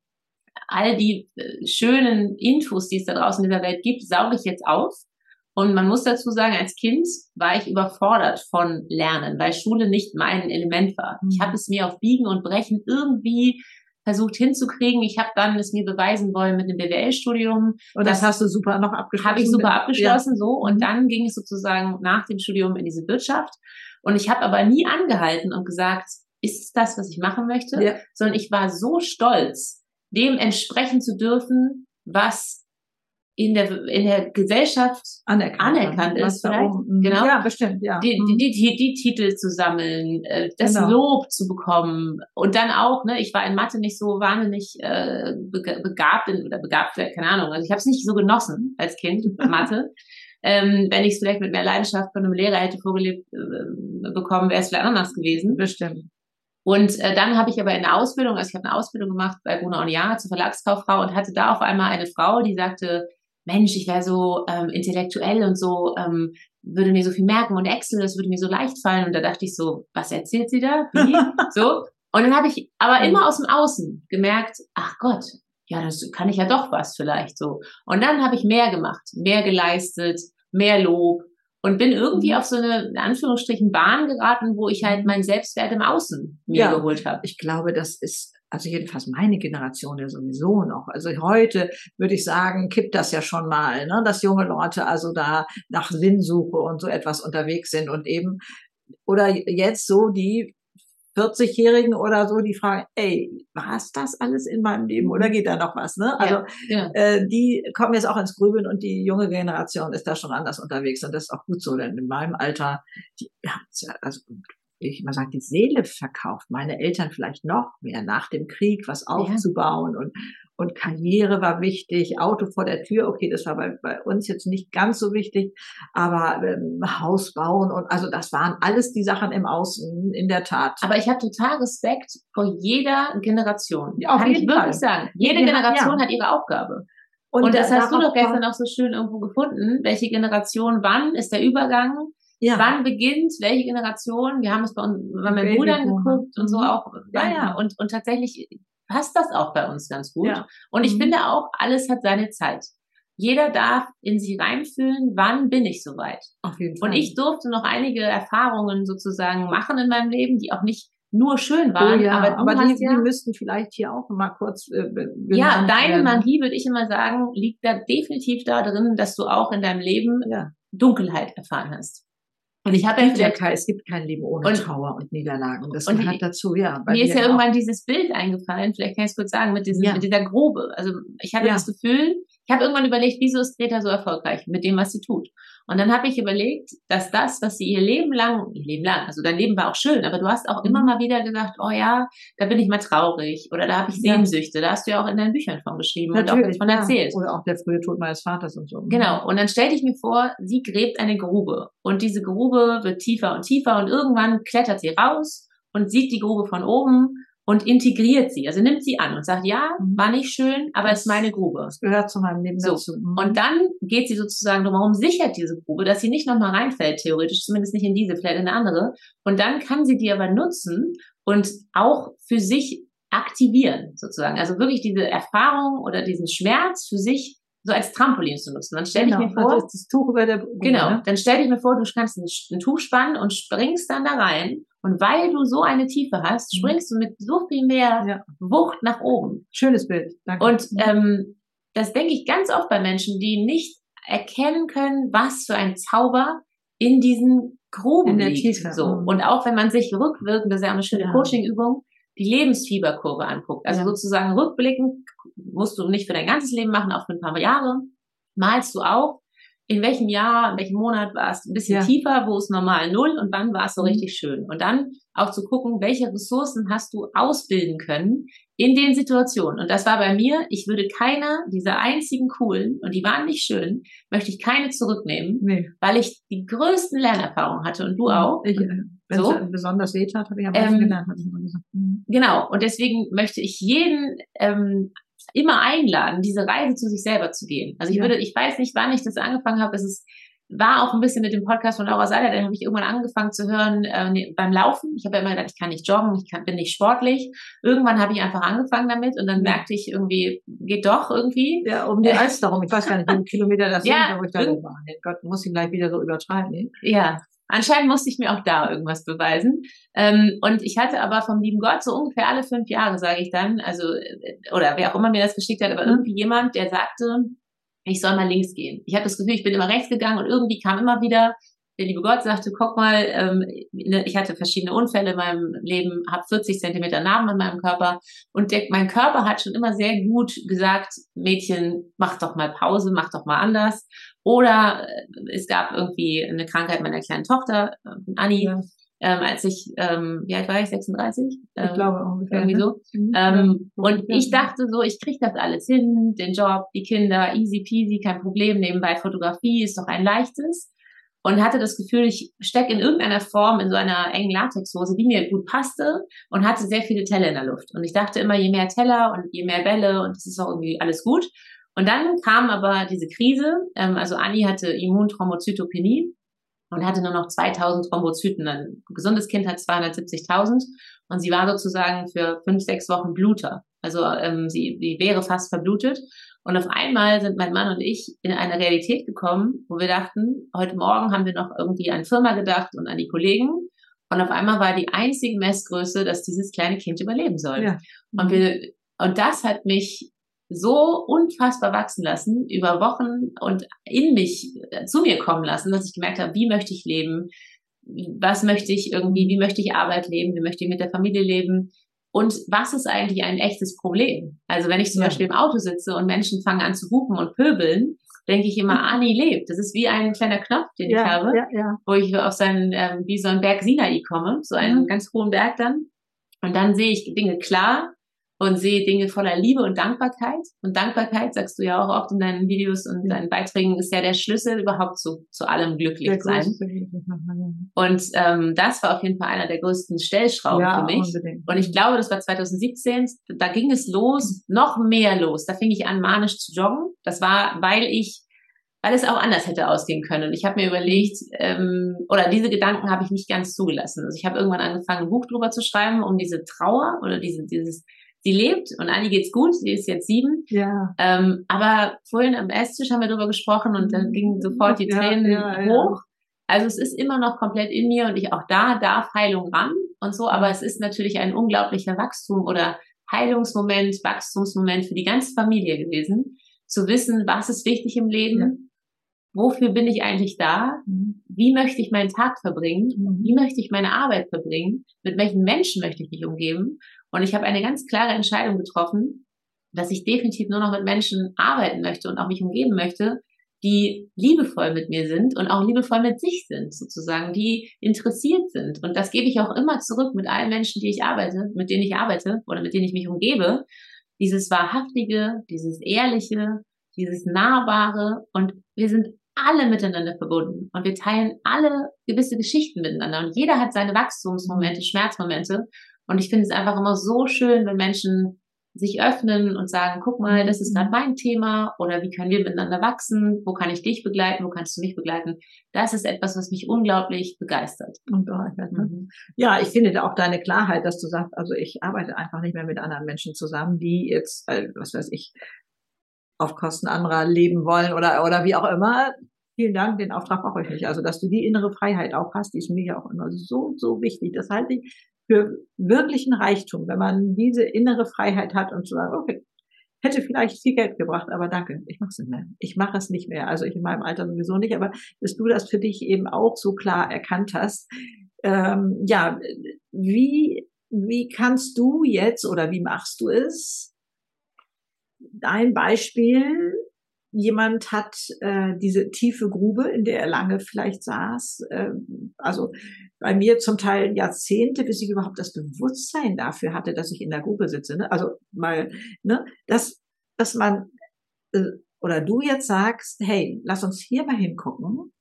Speaker 2: all die äh, schönen Infos, die es da draußen in dieser Welt gibt, sauge ich jetzt auf und man muss dazu sagen, als Kind war ich überfordert von Lernen, weil Schule nicht mein Element war. Ich mhm. habe es mir auf Biegen und Brechen irgendwie versucht hinzukriegen. Ich habe dann es mir beweisen wollen mit einem BWL-Studium.
Speaker 1: Und das, das, hast du super noch abgeschlossen?
Speaker 2: Habe ich super abgeschlossen, ja. so. Und mhm. dann ging es sozusagen nach dem Studium in diese Wirtschaft. Und ich habe aber nie angehalten und gesagt, ist es das, was ich machen möchte? Ja. Sondern ich war so stolz, dem entsprechen zu dürfen, was in der, in der Gesellschaft anerkannt, anerkannt ist. Vielleicht.
Speaker 1: Genau. Ja, bestimmt, ja.
Speaker 2: Die, die, die, die, die Titel zu sammeln, äh, das genau. Lob zu bekommen. Und dann auch, ne, ich war in Mathe nicht so wahnsinnig äh, begabt in, oder begabt, keine Ahnung. Also ich habe es nicht so genossen als Kind, Mathe. Ähm, wenn ich es vielleicht mit mehr Leidenschaft von einem Lehrer hätte vorgelebt äh, bekommen, wäre es vielleicht anders gewesen.
Speaker 1: Bestimmt.
Speaker 2: Und äh, dann habe ich aber in der Ausbildung, also ich habe eine Ausbildung gemacht bei Bruna und Jahr zur Verlagskauffrau und hatte da auf einmal eine Frau, die sagte, Mensch, ich wäre so ähm, intellektuell und so, ähm, würde mir so viel merken und Excel, das würde mir so leicht fallen. Und da dachte ich so, was erzählt sie da? Wie? so. Und dann habe ich aber immer aus dem Außen gemerkt, ach Gott, ja, das kann ich ja doch was vielleicht so. Und dann habe ich mehr gemacht, mehr geleistet, mehr Lob und bin irgendwie mhm. auf so eine, in Anführungsstrichen, Bahn geraten, wo ich halt meinen Selbstwert im Außen mir ja, geholt habe.
Speaker 1: Ich glaube, das ist also jedenfalls meine Generation ja sowieso noch. Also heute würde ich sagen, kippt das ja schon mal, ne, dass junge Leute also da nach Sinnsuche und so etwas unterwegs sind und eben oder jetzt so die 40-Jährigen oder so, die fragen, ey, war es das alles in meinem Leben oder geht da noch was? Ne? Also ja, ja. Äh, die kommen jetzt auch ins Grübeln und die junge Generation ist da schon anders unterwegs und das ist auch gut so, denn in meinem Alter, die ja, also ich mal sagen, die Seele verkauft. Meine Eltern vielleicht noch mehr nach dem Krieg was aufzubauen ja. und, und Karriere war wichtig, Auto vor der Tür, okay, das war bei, bei uns jetzt nicht ganz so wichtig, aber ähm, Haus bauen und also das waren alles die Sachen im Außen, in der Tat.
Speaker 2: Aber ich habe total Respekt vor jeder Generation. Ja, auf Kann jeden ich wirklich Fall. sagen. Jede Generation ja. hat ihre Aufgabe. Und, und das hast du doch gestern auch so schön irgendwo gefunden. Welche Generation, wann ist der Übergang? Ja. Wann beginnt welche Generation? Wir haben es bei, uns, bei meinen Brüdern geguckt und so mhm. auch. Ja, ja. Und, und tatsächlich passt das auch bei uns ganz gut. Ja. Und ich mhm. finde auch, alles hat seine Zeit. Jeder darf in sich reinfühlen, wann bin ich soweit. Auf jeden Fall. Und ich durfte noch einige Erfahrungen sozusagen machen in meinem Leben, die auch nicht nur schön waren.
Speaker 1: Oh ja, aber, aber die, ja, die müssten vielleicht hier auch mal kurz. Äh,
Speaker 2: ja, deine werden. Magie, würde ich immer sagen, liegt da definitiv da drin, dass du auch in deinem Leben ja. Dunkelheit erfahren hast.
Speaker 1: Und ich habe ja kein, es gibt kein Leben ohne und, Trauer und Niederlagen. Das und gehört dazu, ja.
Speaker 2: Mir ist ja auch. irgendwann dieses Bild eingefallen, vielleicht kann ich es kurz sagen, mit, diesem, ja. mit dieser Grube. Also ich hatte ja. das Gefühl, ich habe irgendwann überlegt, wieso ist Greta so erfolgreich mit dem, was sie tut. Und dann habe ich überlegt, dass das, was sie ihr Leben lang, ihr Leben lang, also dein Leben war auch schön, aber du hast auch immer mhm. mal wieder gesagt, oh ja, da bin ich mal traurig oder da habe ich Sehnsüchte. Da hast du ja auch in deinen Büchern von geschrieben Natürlich, und auch davon erzählt.
Speaker 1: Oder auch der frühe Tod meines Vaters und so.
Speaker 2: Genau. Und dann stell dich mir vor, sie gräbt eine Grube und diese Grube wird tiefer und tiefer und irgendwann klettert sie raus und sieht die Grube von oben und integriert sie, also nimmt sie an und sagt, ja, mhm. war nicht schön, aber es ist meine Grube.
Speaker 1: Das gehört zu meinem Leben so. dazu.
Speaker 2: Mhm. Und dann geht sie sozusagen darum, sichert diese Grube, dass sie nicht nochmal reinfällt, theoretisch, zumindest nicht in diese, vielleicht in eine andere. Und dann kann sie die aber nutzen und auch für sich aktivieren, sozusagen. Also wirklich diese Erfahrung oder diesen Schmerz für sich so als Trampolin zu nutzen. Dann stell genau, ich mir vor,
Speaker 1: also das Tuch über der Brücke,
Speaker 2: genau, ne? dann stell dich mir vor, du kannst ein, ein, Tuch spannen und springst dann da rein. Und weil du so eine Tiefe hast, mhm. springst du mit so viel mehr ja. Wucht nach oben.
Speaker 1: Schönes Bild.
Speaker 2: Danke. Und ähm, das denke ich ganz oft bei Menschen, die nicht erkennen können, was für ein Zauber in diesen Gruben in der liegt. Tiefe. So. Mhm. Und auch wenn man sich rückwirkend, das ist ja auch eine schöne ja. Coaching-Übung, die Lebensfieberkurve anguckt. Also ja. sozusagen rückblickend musst du nicht für dein ganzes Leben machen, auch für ein paar Jahre, malst du auf, in welchem Jahr, in welchem Monat war es ein bisschen ja. tiefer, wo es normal null und wann war es so mhm. richtig schön. Und dann auch zu gucken, welche Ressourcen hast du ausbilden können in den Situationen. Und das war bei mir, ich würde keine dieser einzigen coolen, und die waren nicht schön, möchte ich keine zurücknehmen, nee. weil ich die größten Lernerfahrungen hatte und du auch. Ich, äh,
Speaker 1: wenn so. es besonders weh tat, habe ich am ähm, gelernt, habe ich immer gesagt.
Speaker 2: Mhm. Genau. Und deswegen möchte ich jeden ähm, immer einladen, diese Reise zu sich selber zu gehen. Also ich ja. würde, ich weiß nicht, wann ich das angefangen habe. Es ist, war auch ein bisschen mit dem Podcast von Laura Seiler, den habe ich irgendwann angefangen zu hören äh, beim Laufen. Ich habe ja immer gedacht, ich kann nicht joggen, ich kann, bin nicht sportlich. Irgendwann habe ich einfach angefangen damit und dann merkte ich irgendwie, geht doch irgendwie.
Speaker 1: Ja, um die Alster rum. Ich weiß gar nicht, wie viele Kilometer das ja, sind, aber ich dachte, oh, Gott, muss ich gleich wieder so übertreiben.
Speaker 2: Ja, Anscheinend musste ich mir auch da irgendwas beweisen. Ähm, und ich hatte aber vom lieben Gott so ungefähr alle fünf Jahre, sage ich dann, also, äh, oder wer auch immer mir das geschickt hat, aber mhm. irgendwie jemand, der sagte, ich soll mal links gehen. Ich habe das Gefühl, ich bin immer rechts gegangen und irgendwie kam immer wieder, der liebe Gott sagte, guck mal, ähm, ne, ich hatte verschiedene Unfälle in meinem Leben, habe 40 Zentimeter Narben an meinem Körper und der, mein Körper hat schon immer sehr gut gesagt, Mädchen, mach doch mal Pause, mach doch mal anders. Oder äh, es gab irgendwie eine Krankheit meiner kleinen Tochter, äh, Anni, ja. ähm, als ich, ähm, wie alt war ich, 36?
Speaker 1: Ähm, ich glaube ungefähr.
Speaker 2: Irgendwie ne? so. Mhm. Ähm, ja. Und ich dachte so, ich krieg das alles hin, den Job, die Kinder, easy peasy, kein Problem, nebenbei Fotografie ist doch ein leichtes. Und hatte das Gefühl, ich stecke in irgendeiner Form in so einer engen Latexhose, die mir gut passte und hatte sehr viele Teller in der Luft. Und ich dachte immer, je mehr Teller und je mehr Bälle und das ist auch irgendwie alles gut. Und dann kam aber diese Krise, ähm, also Anni hatte Immunthrombozytopenie und hatte nur noch 2000 Thrombozyten. Ein gesundes Kind hat 270.000 und sie war sozusagen für fünf, sechs Wochen Bluter. Also ähm, sie, sie wäre fast verblutet. Und auf einmal sind mein Mann und ich in eine Realität gekommen, wo wir dachten, heute Morgen haben wir noch irgendwie an Firma gedacht und an die Kollegen. Und auf einmal war die einzige Messgröße, dass dieses kleine Kind überleben soll. Ja. Und wir, und das hat mich so unfassbar wachsen lassen, über Wochen und in mich, äh, zu mir kommen lassen, dass ich gemerkt habe, wie möchte ich leben, was möchte ich irgendwie, wie möchte ich Arbeit leben, wie möchte ich mit der Familie leben und was ist eigentlich ein echtes Problem? Also wenn ich zum ja. Beispiel im Auto sitze und Menschen fangen an zu hupen und pöbeln, denke ich immer, Ani lebt. Das ist wie ein kleiner Knopf, den ja, ich habe, ja, wo ich auf seinen, ähm, wie so ein Berg Sinai komme, so einen mhm. ganz hohen Berg dann. Und dann sehe ich Dinge klar und sehe Dinge voller Liebe und Dankbarkeit. Und Dankbarkeit, sagst du ja auch oft in deinen Videos und deinen Beiträgen, ist ja der Schlüssel überhaupt zu, zu allem glücklich sein. Und ähm, das war auf jeden Fall einer der größten Stellschrauben ja, für mich. Unbedingt. Und ich glaube, das war 2017, da ging es los, noch mehr los. Da fing ich an, manisch zu joggen. Das war, weil ich weil es auch anders hätte ausgehen können. Und ich habe mir überlegt, ähm, oder diese Gedanken habe ich nicht ganz zugelassen. Also ich habe irgendwann angefangen, ein Buch drüber zu schreiben, um diese Trauer oder diese, dieses sie lebt und Anni geht's gut, sie ist jetzt sieben. Ja. Ähm, aber vorhin am Esstisch haben wir darüber gesprochen und dann gingen sofort die Tränen ja, ja, hoch. Also es ist immer noch komplett in mir und ich auch da darf Heilung ran und so, aber es ist natürlich ein unglaublicher Wachstum oder Heilungsmoment, Wachstumsmoment für die ganze Familie gewesen, zu wissen, was ist wichtig im Leben, wofür bin ich eigentlich da, mhm. wie möchte ich meinen Tag verbringen, mhm. wie möchte ich meine Arbeit verbringen, mit welchen Menschen möchte ich mich umgeben und ich habe eine ganz klare Entscheidung getroffen, dass ich definitiv nur noch mit Menschen arbeiten möchte und auch mich umgeben möchte, die liebevoll mit mir sind und auch liebevoll mit sich sind, sozusagen, die interessiert sind. Und das gebe ich auch immer zurück mit allen Menschen, die ich arbeite, mit denen ich arbeite oder mit denen ich mich umgebe. Dieses Wahrhaftige, dieses Ehrliche, dieses Nahbare und wir sind alle miteinander verbunden und wir teilen alle gewisse Geschichten miteinander und jeder hat seine Wachstumsmomente, Schmerzmomente und ich finde es einfach immer so schön, wenn Menschen sich öffnen und sagen, guck mal, das ist gerade mhm. mein Thema oder wie können wir miteinander wachsen? Wo kann ich dich begleiten? Wo kannst du mich begleiten? Das ist etwas, was mich unglaublich begeistert. Und
Speaker 1: mhm. Ja, ich finde auch deine Klarheit, dass du sagst, also ich arbeite einfach nicht mehr mit anderen Menschen zusammen, die jetzt, äh, was weiß ich, auf Kosten anderer leben wollen oder, oder wie auch immer. Vielen Dank, den Auftrag brauche ich nicht. Also, dass du die innere Freiheit auch hast, die ist mir ja auch immer so, so wichtig. Das halte ich für wirklichen Reichtum, wenn man diese innere Freiheit hat und zu sagen, okay, hätte vielleicht viel Geld gebracht, aber danke, ich mache es nicht mehr. Ich mache es nicht mehr. Also ich in meinem Alter sowieso nicht, aber dass du das für dich eben auch so klar erkannt hast. Ähm, ja, wie, wie kannst du jetzt oder wie machst du es? Dein Beispiel jemand hat äh, diese tiefe Grube, in der er lange vielleicht saß, äh, also bei mir zum Teil Jahrzehnte, bis ich überhaupt das Bewusstsein dafür hatte, dass ich in der Grube sitze. Ne? Also mal, ne, dass, dass man äh, oder du jetzt sagst, hey, lass uns hier mal hingucken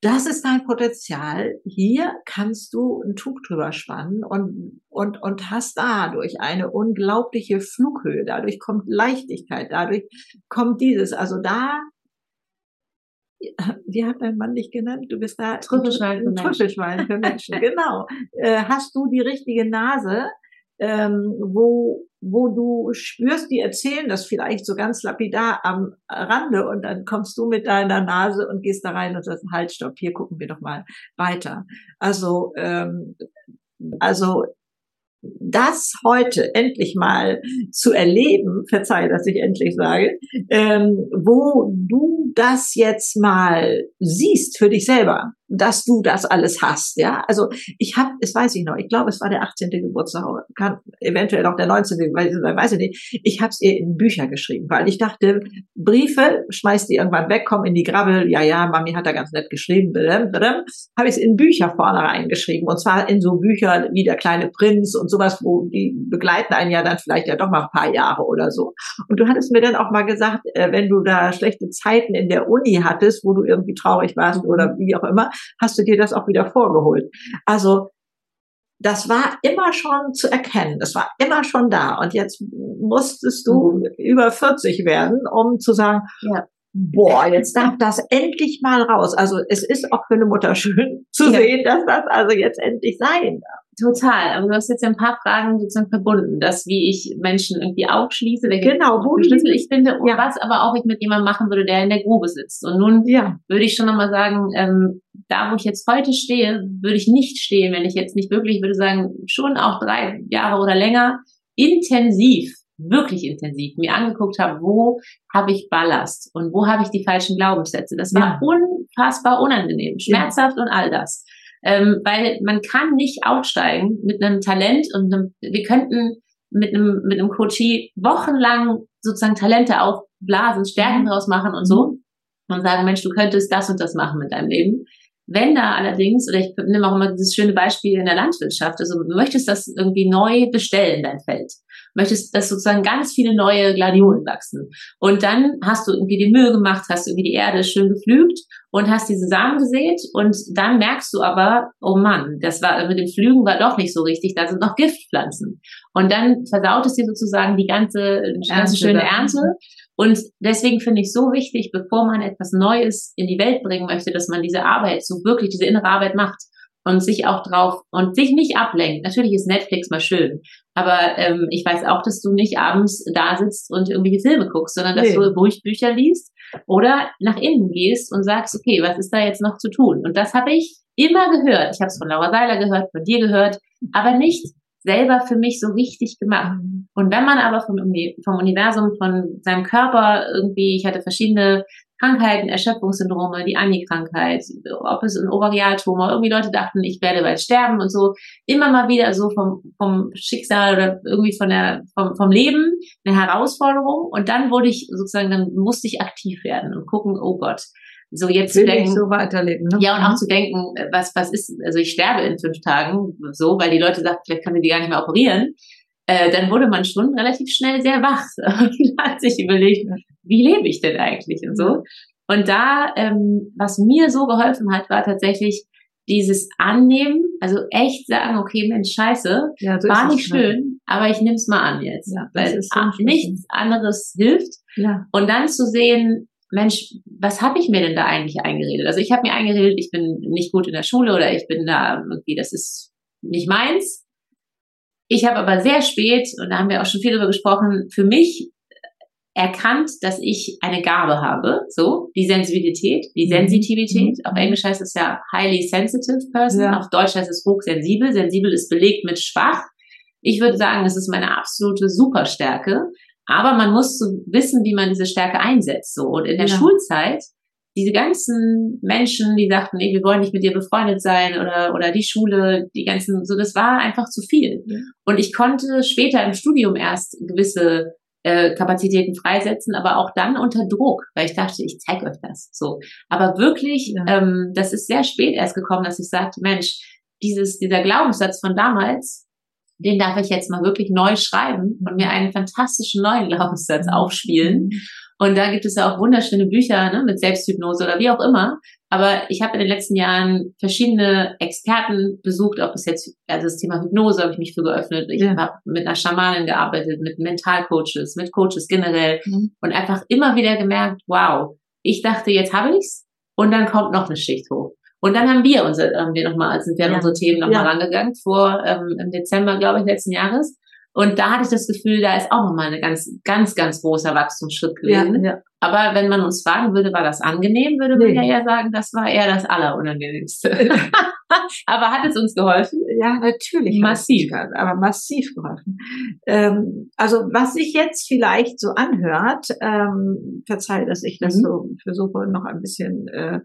Speaker 1: das ist dein Potenzial. Hier kannst du ein Tuch drüber spannen und, und, und hast dadurch eine unglaubliche Flughöhe. Dadurch kommt Leichtigkeit. Dadurch kommt dieses. Also da, wie hat dein Mann dich genannt? Du bist da
Speaker 2: Trüffelschwein für Menschen.
Speaker 1: Trüffelschwein für Menschen. genau. Äh, hast du die richtige Nase, ähm, wo, wo du spürst, die erzählen das vielleicht so ganz lapidar am Rande und dann kommst du mit deiner Nase und gehst da rein und sagst, halt, stopp, hier gucken wir doch mal weiter. Also, ähm, also das heute endlich mal zu erleben, verzeih, dass ich endlich sage, ähm, wo du das jetzt mal siehst für dich selber, dass du das alles hast, ja. Also ich habe, es weiß ich noch, ich glaube, es war der 18. Geburtstag, kann eventuell auch der 19. Weiß, weiß ich nicht. Ich habe es ihr in Bücher geschrieben, weil ich dachte, Briefe schmeißt die irgendwann weg, kommen in die Grabbel. Ja, ja, Mami hat da ganz nett geschrieben. Habe ich es in Bücher vorne reingeschrieben und zwar in so Bücher wie der kleine Prinz und sowas, wo die begleiten einen ja dann vielleicht ja doch mal ein paar Jahre oder so. Und du hattest mir dann auch mal gesagt, äh, wenn du da schlechte Zeiten in der Uni hattest, wo du irgendwie traurig warst oder wie auch immer, hast du dir das auch wieder vorgeholt. Also das war immer schon zu erkennen, das war immer schon da. Und jetzt musstest du mhm. über 40 werden, um zu sagen, ja. boah, jetzt darf das endlich mal raus. Also es ist auch für eine Mutter schön zu ja. sehen, dass das also jetzt endlich sein darf.
Speaker 2: Total. Aber du hast jetzt ein paar Fragen sozusagen verbunden, dass wie ich Menschen irgendwie aufschließe, welche
Speaker 1: genau,
Speaker 2: Schlüssel ich finde und ja. was aber auch ich mit jemandem machen würde, der in der Grube sitzt. Und nun ja. würde ich schon nochmal sagen, ähm, da wo ich jetzt heute stehe, würde ich nicht stehen, wenn ich jetzt nicht wirklich, würde sagen, schon auch drei Jahre oder länger intensiv, wirklich intensiv mir angeguckt habe, wo habe ich Ballast und wo habe ich die falschen Glaubenssätze. Das war ja. unfassbar unangenehm, schmerzhaft ja. und all das ähm, weil man kann nicht aufsteigen mit einem Talent und einem, wir könnten mit einem, mit einem Coachie wochenlang sozusagen Talente aufblasen, Stärken mhm. draus machen und so mhm. und sagen, Mensch, du könntest das und das machen mit deinem Leben. Wenn da allerdings, oder ich nehme auch immer dieses schöne Beispiel in der Landwirtschaft, also du möchtest das irgendwie neu bestellen, dein Feld möchtest, dass sozusagen ganz viele neue Gladiolen wachsen. Und dann hast du irgendwie die Mühe gemacht, hast du irgendwie die Erde schön gepflügt und hast diese Samen gesät und dann merkst du aber, oh Mann, das war mit dem Flügen war doch nicht so richtig, da sind noch Giftpflanzen. Und dann versaut es dir sozusagen die ganze, die ganze schöne Ernte. Und deswegen finde ich so wichtig, bevor man etwas Neues in die Welt bringen möchte, dass man diese Arbeit, so wirklich diese innere Arbeit macht und sich auch drauf und sich nicht ablenkt. Natürlich ist Netflix mal schön, aber ähm, ich weiß auch, dass du nicht abends da sitzt und irgendwelche Filme guckst, sondern dass nee. du ruhig Bücher liest oder nach innen gehst und sagst, okay, was ist da jetzt noch zu tun? Und das habe ich immer gehört. Ich habe es von Laura Seiler gehört, von dir gehört, aber nicht selber für mich so richtig gemacht. Mhm. Und wenn man aber vom, vom Universum, von seinem Körper irgendwie, ich hatte verschiedene Krankheiten, Erschöpfungssyndrome, die Ani-Krankheit, ob es ein Ovarialtumor, irgendwie Leute dachten, ich werde bald sterben und so, immer mal wieder so vom, vom Schicksal oder irgendwie von der, vom, vom Leben eine Herausforderung und dann wurde ich sozusagen, dann musste ich aktiv werden und gucken, oh Gott, so jetzt
Speaker 1: Will zu denken, so weiterleben, ne?
Speaker 2: ja und auch zu denken, was was ist, also ich sterbe in fünf Tagen, so, weil die Leute sagen, vielleicht kann ich die gar nicht mehr operieren äh, dann wurde man schon relativ schnell sehr wach und hat sich überlegt, wie lebe ich denn eigentlich und so. Und da, ähm, was mir so geholfen hat, war tatsächlich dieses Annehmen, also echt sagen, okay, Mensch, scheiße, ja, so war nicht schön, aber ich nehme es mal an jetzt, ja, weil nichts anderes hilft. Ja. Und dann zu sehen, Mensch, was habe ich mir denn da eigentlich eingeredet? Also ich habe mir eingeredet, ich bin nicht gut in der Schule oder ich bin da irgendwie, das ist nicht meins. Ich habe aber sehr spät, und da haben wir auch schon viel darüber gesprochen, für mich erkannt, dass ich eine Gabe habe, so, die Sensibilität, die mhm. Sensitivität. Mhm. Auf Englisch heißt es ja highly sensitive person, ja. auf Deutsch heißt es hochsensibel. Sensibel ist belegt mit schwach. Ich würde sagen, es ist meine absolute Superstärke. Aber man muss so wissen, wie man diese Stärke einsetzt, so. Und in der ja. Schulzeit diese ganzen Menschen, die sagten, nee, wir wollen nicht mit dir befreundet sein oder, oder die Schule, die ganzen, so, das war einfach zu viel. Ja. Und ich konnte später im Studium erst gewisse äh, Kapazitäten freisetzen, aber auch dann unter Druck, weil ich dachte, ich zeige euch das. So, aber wirklich, ja. ähm, das ist sehr spät erst gekommen, dass ich sagte, Mensch, dieses dieser Glaubenssatz von damals, den darf ich jetzt mal wirklich neu schreiben und mir einen fantastischen neuen Glaubenssatz mhm. aufspielen. Und da gibt es ja auch wunderschöne Bücher ne, mit Selbsthypnose oder wie auch immer. Aber ich habe in den letzten Jahren verschiedene Experten besucht, ob es jetzt, also das Thema Hypnose habe ich mich für geöffnet. Ich ja. habe mit einer Schamanin gearbeitet, mit Mentalcoaches, mit Coaches generell mhm. und einfach immer wieder gemerkt, wow, ich dachte, jetzt habe ich's und dann kommt noch eine Schicht hoch. Und dann haben wir uns, haben wir nochmal, sind wir ja. unsere Themen nochmal ja. rangegangen vor ähm, im Dezember, glaube ich, letzten Jahres. Und da hatte ich das Gefühl, da ist auch nochmal ein ganz, ganz, ganz großer Wachstumsschritt gewesen. Ja, ja. Aber wenn man uns fragen würde, war das angenehm, würde nee. man ja eher sagen, das war eher das Allerunangenehmste. aber hat es uns geholfen?
Speaker 1: Ja, natürlich. Massiv. Aber massiv geholfen. Ähm, also was sich jetzt vielleicht so anhört, ähm, verzeih, dass ich das mhm. so versuche, noch ein bisschen äh,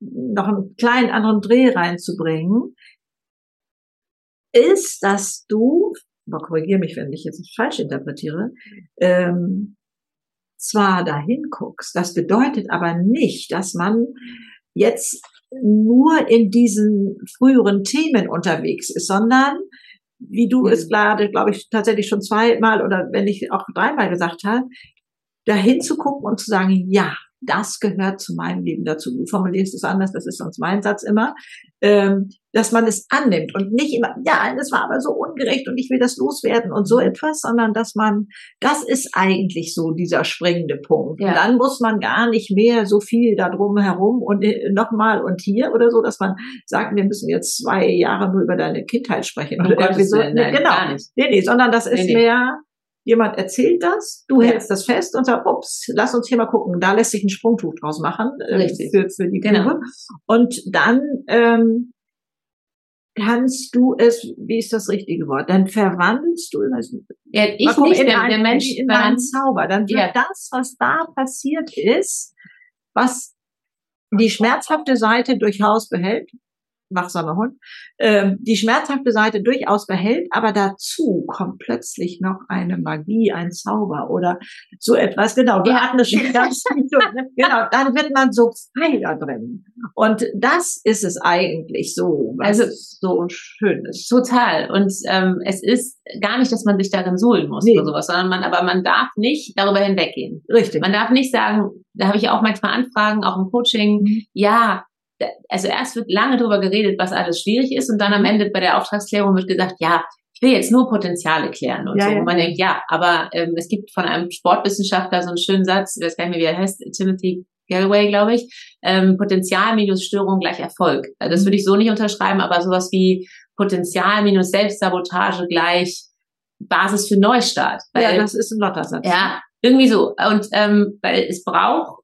Speaker 1: noch einen kleinen anderen Dreh reinzubringen, ist, dass du aber korrigiere mich, wenn ich jetzt falsch interpretiere, ähm, zwar dahin guckst, das bedeutet aber nicht, dass man jetzt nur in diesen früheren Themen unterwegs ist, sondern wie du mhm. es gerade, glaube ich, tatsächlich schon zweimal oder wenn ich auch dreimal gesagt habe, dahin zu gucken und zu sagen, ja, das gehört zu meinem Leben dazu. Du formulierst es anders, das ist sonst mein Satz immer, ähm, dass man es annimmt und nicht immer, ja, das war aber so ungerecht und ich will das loswerden und so etwas, sondern dass man, das ist eigentlich so dieser springende Punkt. Ja. Und dann muss man gar nicht mehr so viel da drum herum und äh, nochmal und hier oder so, dass man sagt, wir müssen jetzt zwei Jahre nur über deine Kindheit sprechen.
Speaker 2: Oh oder irgendwie so. Nein, genau. Gar nicht.
Speaker 1: Nee, nee, sondern das ist nee, nee. mehr, jemand erzählt das, du ja. hältst das fest und sagst, ups, lass uns hier mal gucken, da lässt sich ein Sprungtuch draus machen äh, für, für die Grube. Genau. Und dann ähm, kannst du es, wie ist das richtige Wort, dann verwandelst du
Speaker 2: es. Ja, ich nicht, in der, ein, der Mensch
Speaker 1: in einen Zauber. Dann wird ja. das, was da passiert ist, was die schmerzhafte Seite durchaus behält, wachsamer Hund, ähm, die schmerzhafte Seite durchaus behält, aber dazu kommt plötzlich noch eine Magie, ein Zauber oder so etwas. Genau, wir hatten das schon ganz ne? Genau, dann wird man so frei da drin. Und das ist es eigentlich so, was also so schön ist.
Speaker 2: Total. Und ähm, es ist gar nicht, dass man sich darin suhlen muss nee. oder sowas, sondern man, aber man darf nicht darüber hinweggehen.
Speaker 1: Richtig.
Speaker 2: Man darf nicht sagen, da habe ich auch manchmal Anfragen, auch im Coaching, mhm. ja, also erst wird lange darüber geredet, was alles schwierig ist und dann am Ende bei der Auftragsklärung wird gesagt, ja, ich will jetzt nur Potenziale klären und ja, so. Ja. Und man denkt, ja, aber ähm, es gibt von einem Sportwissenschaftler so einen schönen Satz, ich weiß gar nicht mehr, wie er heißt, Timothy Galloway, glaube ich, ähm, Potenzial minus Störung gleich Erfolg. Also das würde ich so nicht unterschreiben, aber sowas wie Potenzial minus Selbstsabotage gleich Basis für Neustart.
Speaker 1: Weil, ja, das ist ein Lottersatz.
Speaker 2: Ja, irgendwie so. Und ähm, weil es braucht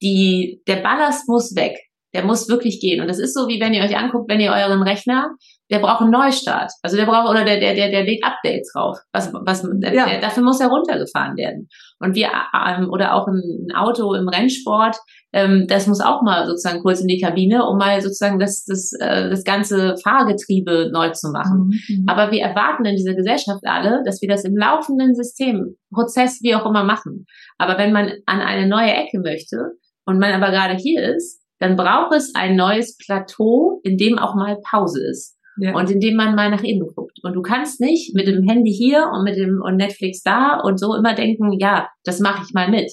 Speaker 2: die, der Ballast muss weg der muss wirklich gehen. Und das ist so, wie wenn ihr euch anguckt, wenn ihr euren Rechner, der braucht einen Neustart. Also der braucht, oder der, der, der, der lädt Updates drauf. Was, was, ja. der, dafür muss er runtergefahren werden. Und wir, ähm, oder auch ein, Auto im Rennsport, ähm, das muss auch mal sozusagen kurz in die Kabine, um mal sozusagen das, das, äh, das ganze Fahrgetriebe neu zu machen. Mhm. Aber wir erwarten in dieser Gesellschaft alle, dass wir das im laufenden System, Prozess, wie auch immer machen. Aber wenn man an eine neue Ecke möchte und man aber gerade hier ist, dann braucht es ein neues Plateau, in dem auch mal Pause ist. Ja. Und in dem man mal nach innen guckt. Und du kannst nicht mit dem Handy hier und mit dem und Netflix da und so immer denken, ja, das mache ich mal mit.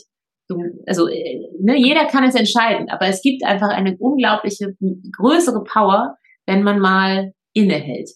Speaker 2: Du, also äh, ne, jeder kann es entscheiden, aber es gibt einfach eine unglaubliche größere Power, wenn man mal innehält.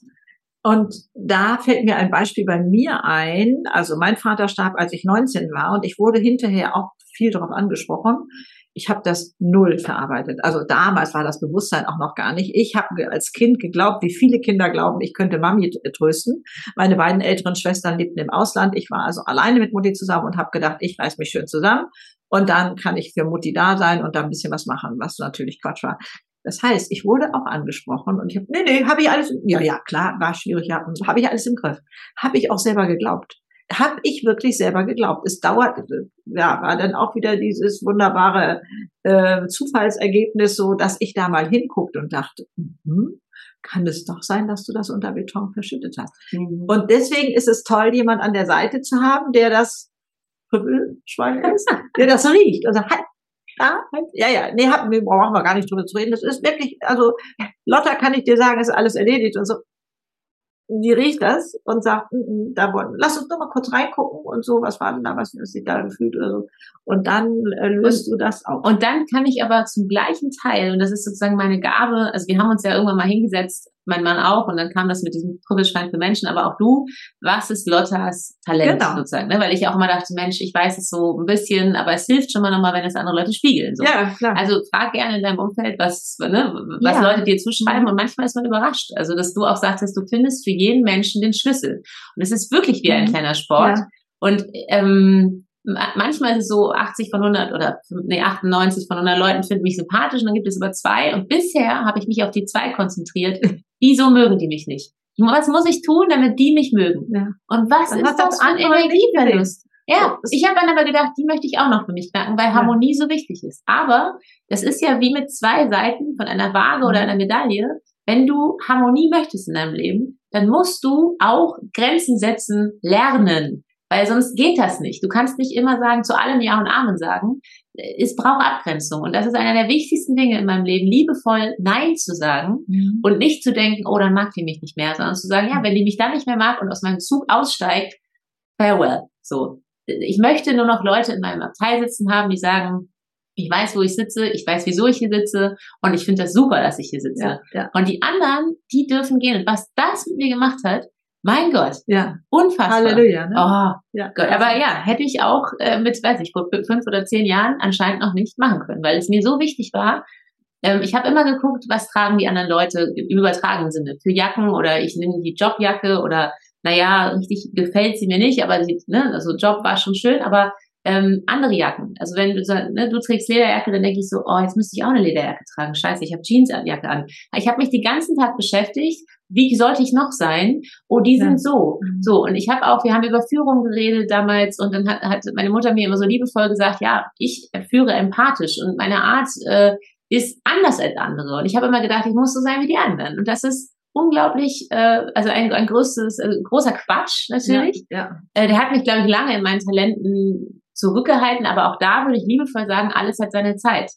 Speaker 1: Und da fällt mir ein Beispiel bei mir ein. Also mein Vater starb, als ich 19 war und ich wurde hinterher auch viel darauf angesprochen ich habe das null verarbeitet. Also damals war das Bewusstsein auch noch gar nicht. Ich habe als Kind geglaubt, wie viele Kinder glauben, ich könnte Mami trösten. Meine beiden älteren Schwestern lebten im Ausland. Ich war also alleine mit Mutti zusammen und habe gedacht, ich reiß mich schön zusammen und dann kann ich für Mutti da sein und da ein bisschen was machen, was natürlich Quatsch war. Das heißt, ich wurde auch angesprochen und ich habe, nee, nee, habe ich alles, ja, ja, klar, war schwierig, ja, habe ich alles im Griff. Habe ich auch selber geglaubt habe ich wirklich selber geglaubt. Es dauert, ja, war dann auch wieder dieses wunderbare äh, Zufallsergebnis, so dass ich da mal hinguckte und dachte, mhm, kann es doch sein, dass du das unter Beton verschüttet hast. Mhm. Und deswegen ist es toll, jemand an der Seite zu haben, der das Schwein ist, der das riecht. Also halt, ja, halt, ja, ja, nee, hab, brauchen wir gar nicht drüber zu reden. Das ist wirklich, also Lotta kann ich dir sagen, ist alles erledigt und so die riecht das und sagt, mm, mm, da wollen, lass uns doch mal kurz reingucken und so, was war denn da, was sich da gefühlt oder so. Und dann äh, löst und, du das auch.
Speaker 2: Und dann kann ich aber zum gleichen Teil, und das ist sozusagen meine Gabe, also wir haben uns ja irgendwann mal hingesetzt mein Mann auch und dann kam das mit diesem Trüffelschwein für Menschen, aber auch du, was ist Lottas Talent genau. sozusagen, ne? weil ich auch immer dachte, Mensch, ich weiß es so ein bisschen, aber es hilft schon mal nochmal, wenn es andere Leute spiegeln. So.
Speaker 1: Ja, klar.
Speaker 2: Also frag gerne in deinem Umfeld, was, ne, was ja. Leute dir zuschreiben und manchmal ist man überrascht, also dass du auch sagst, du findest für jeden Menschen den Schlüssel und es ist wirklich wie ein mhm. kleiner Sport ja. und ähm, manchmal ist es so 80 von 100 oder nee, 98 von 100 Leuten finden mich sympathisch und dann gibt es über zwei und bisher habe ich mich auf die zwei konzentriert. Wieso mögen die mich nicht? Was muss ich tun, damit die mich mögen? Ja. Und was dann ist das an Energieverlust? Ja, ich habe dann aber gedacht, die möchte ich auch noch für mich knacken, weil Harmonie so wichtig ist. Aber das ist ja wie mit zwei Seiten von einer Waage oder mhm. einer Medaille. Wenn du Harmonie möchtest in deinem Leben, dann musst du auch Grenzen setzen lernen. Weil sonst geht das nicht. Du kannst nicht immer sagen, zu allem Ja und Amen sagen. Es braucht Abgrenzung. Und das ist einer der wichtigsten Dinge in meinem Leben, liebevoll Nein zu sagen mhm. und nicht zu denken, oh, dann mag die mich nicht mehr, sondern zu sagen, ja, wenn die mich dann nicht mehr mag und aus meinem Zug aussteigt, farewell. So. Ich möchte nur noch Leute in meinem Abteil sitzen haben, die sagen, ich weiß, wo ich sitze, ich weiß, wieso ich hier sitze und ich finde das super, dass ich hier sitze. Ja, ja. Und die anderen, die dürfen gehen. Und was das mit mir gemacht hat, mein Gott.
Speaker 1: Ja.
Speaker 2: Unfassbar.
Speaker 1: Halleluja. Ne?
Speaker 2: Oh, ja. Gott. Aber ja, hätte ich auch äh, mit, weiß ich, vor fünf oder zehn Jahren anscheinend noch nicht machen können, weil es mir so wichtig war. Ähm, ich habe immer geguckt, was tragen die anderen Leute im übertragenen Sinne. Für Jacken oder ich nehme die Jobjacke oder naja, richtig gefällt sie mir nicht, aber sie, ne, also Job war schon schön, aber ähm, andere Jacken. Also wenn du, ne, du trägst Lederjacke, dann denke ich so, oh, jetzt müsste ich auch eine Lederjacke tragen. Scheiße, ich habe Jeansjacke an. Ich habe mich den ganzen Tag beschäftigt. Wie sollte ich noch sein? Oh, die sind ja. so. Mhm. So, und ich habe auch, wir haben über Führung geredet damals und dann hat, hat meine Mutter mir immer so liebevoll gesagt, ja, ich führe empathisch und meine Art, äh, ist anders als andere. Und ich habe immer gedacht, ich muss so sein wie die anderen. Und das ist unglaublich, äh, also ein, ein größtes, äh, großer Quatsch natürlich. Ja, ja. Äh, der hat mich, glaube ich, lange in meinen Talenten zurückgehalten, aber auch da würde ich liebevoll sagen, alles hat seine Zeit.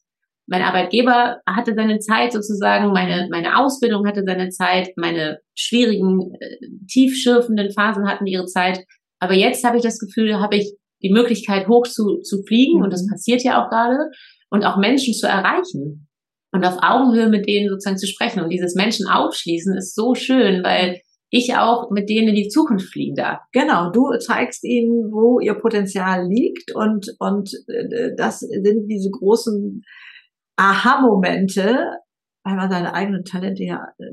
Speaker 2: Mein Arbeitgeber hatte seine Zeit sozusagen, meine, meine Ausbildung hatte seine Zeit, meine schwierigen, äh, tiefschürfenden Phasen hatten ihre Zeit. Aber jetzt habe ich das Gefühl, habe ich die Möglichkeit, hoch zu, zu fliegen, mhm. und das mhm. passiert ja auch gerade, und auch Menschen zu erreichen und auf Augenhöhe mit denen sozusagen zu sprechen. Und dieses Menschen aufschließen ist so schön, weil ich auch mit denen in die Zukunft fliegen darf.
Speaker 1: Genau, du zeigst ihnen, wo ihr Potenzial liegt und, und äh, das sind diese großen Aha-Momente, weil man seine eigenen Talente ja äh,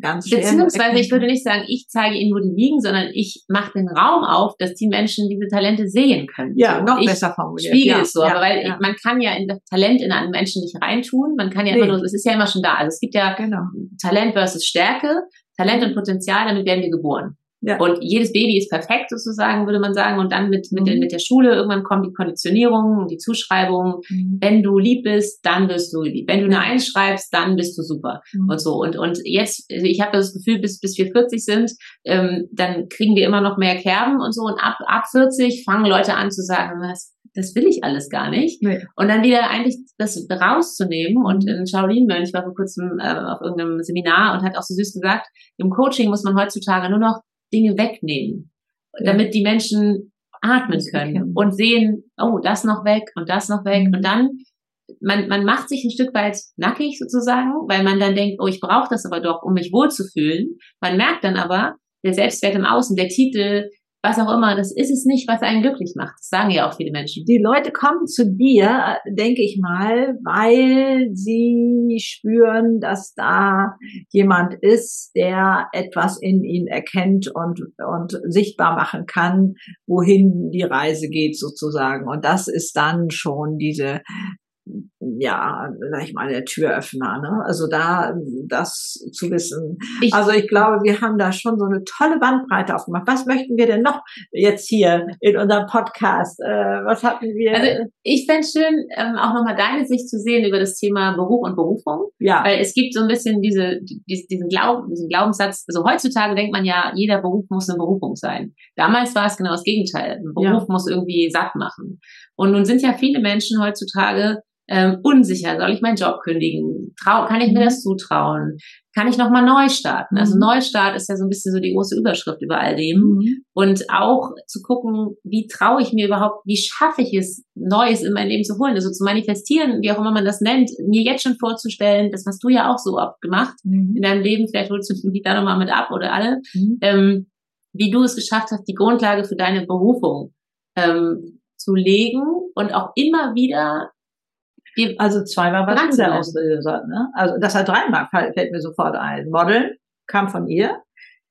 Speaker 1: ganz schwer
Speaker 2: Beziehungsweise ich würde nicht sagen, ich zeige ihnen, wo die liegen, sondern ich mache den Raum auf, dass die Menschen diese Talente sehen können.
Speaker 1: Ja, noch ich besser formuliert.
Speaker 2: Spiegel
Speaker 1: ja,
Speaker 2: es so, ja, aber weil ja. man kann ja in das Talent in einen Menschen nicht reintun, man kann ja nee. immer nur, es ist ja immer schon da. Also es gibt ja genau. Talent versus Stärke, Talent und Potenzial, damit werden wir geboren. Ja. Und jedes Baby ist perfekt sozusagen, würde man sagen. Und dann mit, mit, mhm. der, mit der Schule irgendwann kommt die Konditionierung, die Zuschreibung. Mhm. Wenn du lieb bist, dann wirst du lieb. Wenn du eine Eins schreibst, dann bist du super. Mhm. Und so. Und, und jetzt, also ich habe das Gefühl, bis, bis wir 40 sind, ähm, dann kriegen wir immer noch mehr Kerben und so. Und ab, ab 40 fangen Leute an zu sagen, was, das will ich alles gar nicht. Nee. Und dann wieder eigentlich das rauszunehmen. Und in Shaolin Mönch, ich war vor kurzem äh, auf irgendeinem Seminar und hat auch so süß gesagt, im Coaching muss man heutzutage nur noch Dinge wegnehmen, damit die Menschen atmen können und sehen, oh, das noch weg und das noch weg. Mhm. Und dann, man, man macht sich ein Stück weit nackig sozusagen, weil man dann denkt, oh, ich brauche das aber doch, um mich wohlzufühlen. Man merkt dann aber, der Selbstwert im Außen, der Titel, was auch immer, das ist es nicht, was einen glücklich macht. Das sagen ja auch viele Menschen.
Speaker 1: Die Leute kommen zu dir, denke ich mal, weil sie spüren, dass da jemand ist, der etwas in ihnen erkennt und, und sichtbar machen kann, wohin die Reise geht sozusagen. Und das ist dann schon diese ja, sag ich mal, der Türöffner, ne? Also da das zu wissen. Ich, also ich glaube, wir haben da schon so eine tolle Bandbreite aufgemacht. Was möchten wir denn noch jetzt hier in unserem Podcast? Äh, was hatten wir?
Speaker 2: Also ich fände schön, ähm, auch nochmal deine Sicht zu sehen über das Thema Beruf und Berufung. Ja. Weil es gibt so ein bisschen diese, diesen, Glauben, diesen Glaubenssatz, also heutzutage denkt man ja, jeder Beruf muss eine Berufung sein. Damals war es genau das Gegenteil. Ein Beruf ja. muss irgendwie satt machen. Und nun sind ja viele Menschen heutzutage ähm, unsicher, soll ich meinen Job kündigen? Trau kann ich mir mhm. das zutrauen? Kann ich nochmal neu starten? Also mhm. Neustart ist ja so ein bisschen so die große Überschrift über all dem. Mhm. Und auch zu gucken, wie traue ich mir überhaupt, wie schaffe ich es, Neues in mein Leben zu holen, also zu manifestieren, wie auch immer man das nennt, mir jetzt schon vorzustellen, das hast du ja auch so oft gemacht mhm. in deinem Leben, vielleicht holst du mich da nochmal mit ab oder alle, mhm. ähm, wie du es geschafft hast, die Grundlage für deine Berufung ähm, zu legen und auch immer wieder
Speaker 1: also zweimal war es der Auslöser. Ne? Also das hat dreimal, fällt mir sofort ein. Modeln kam von ihr.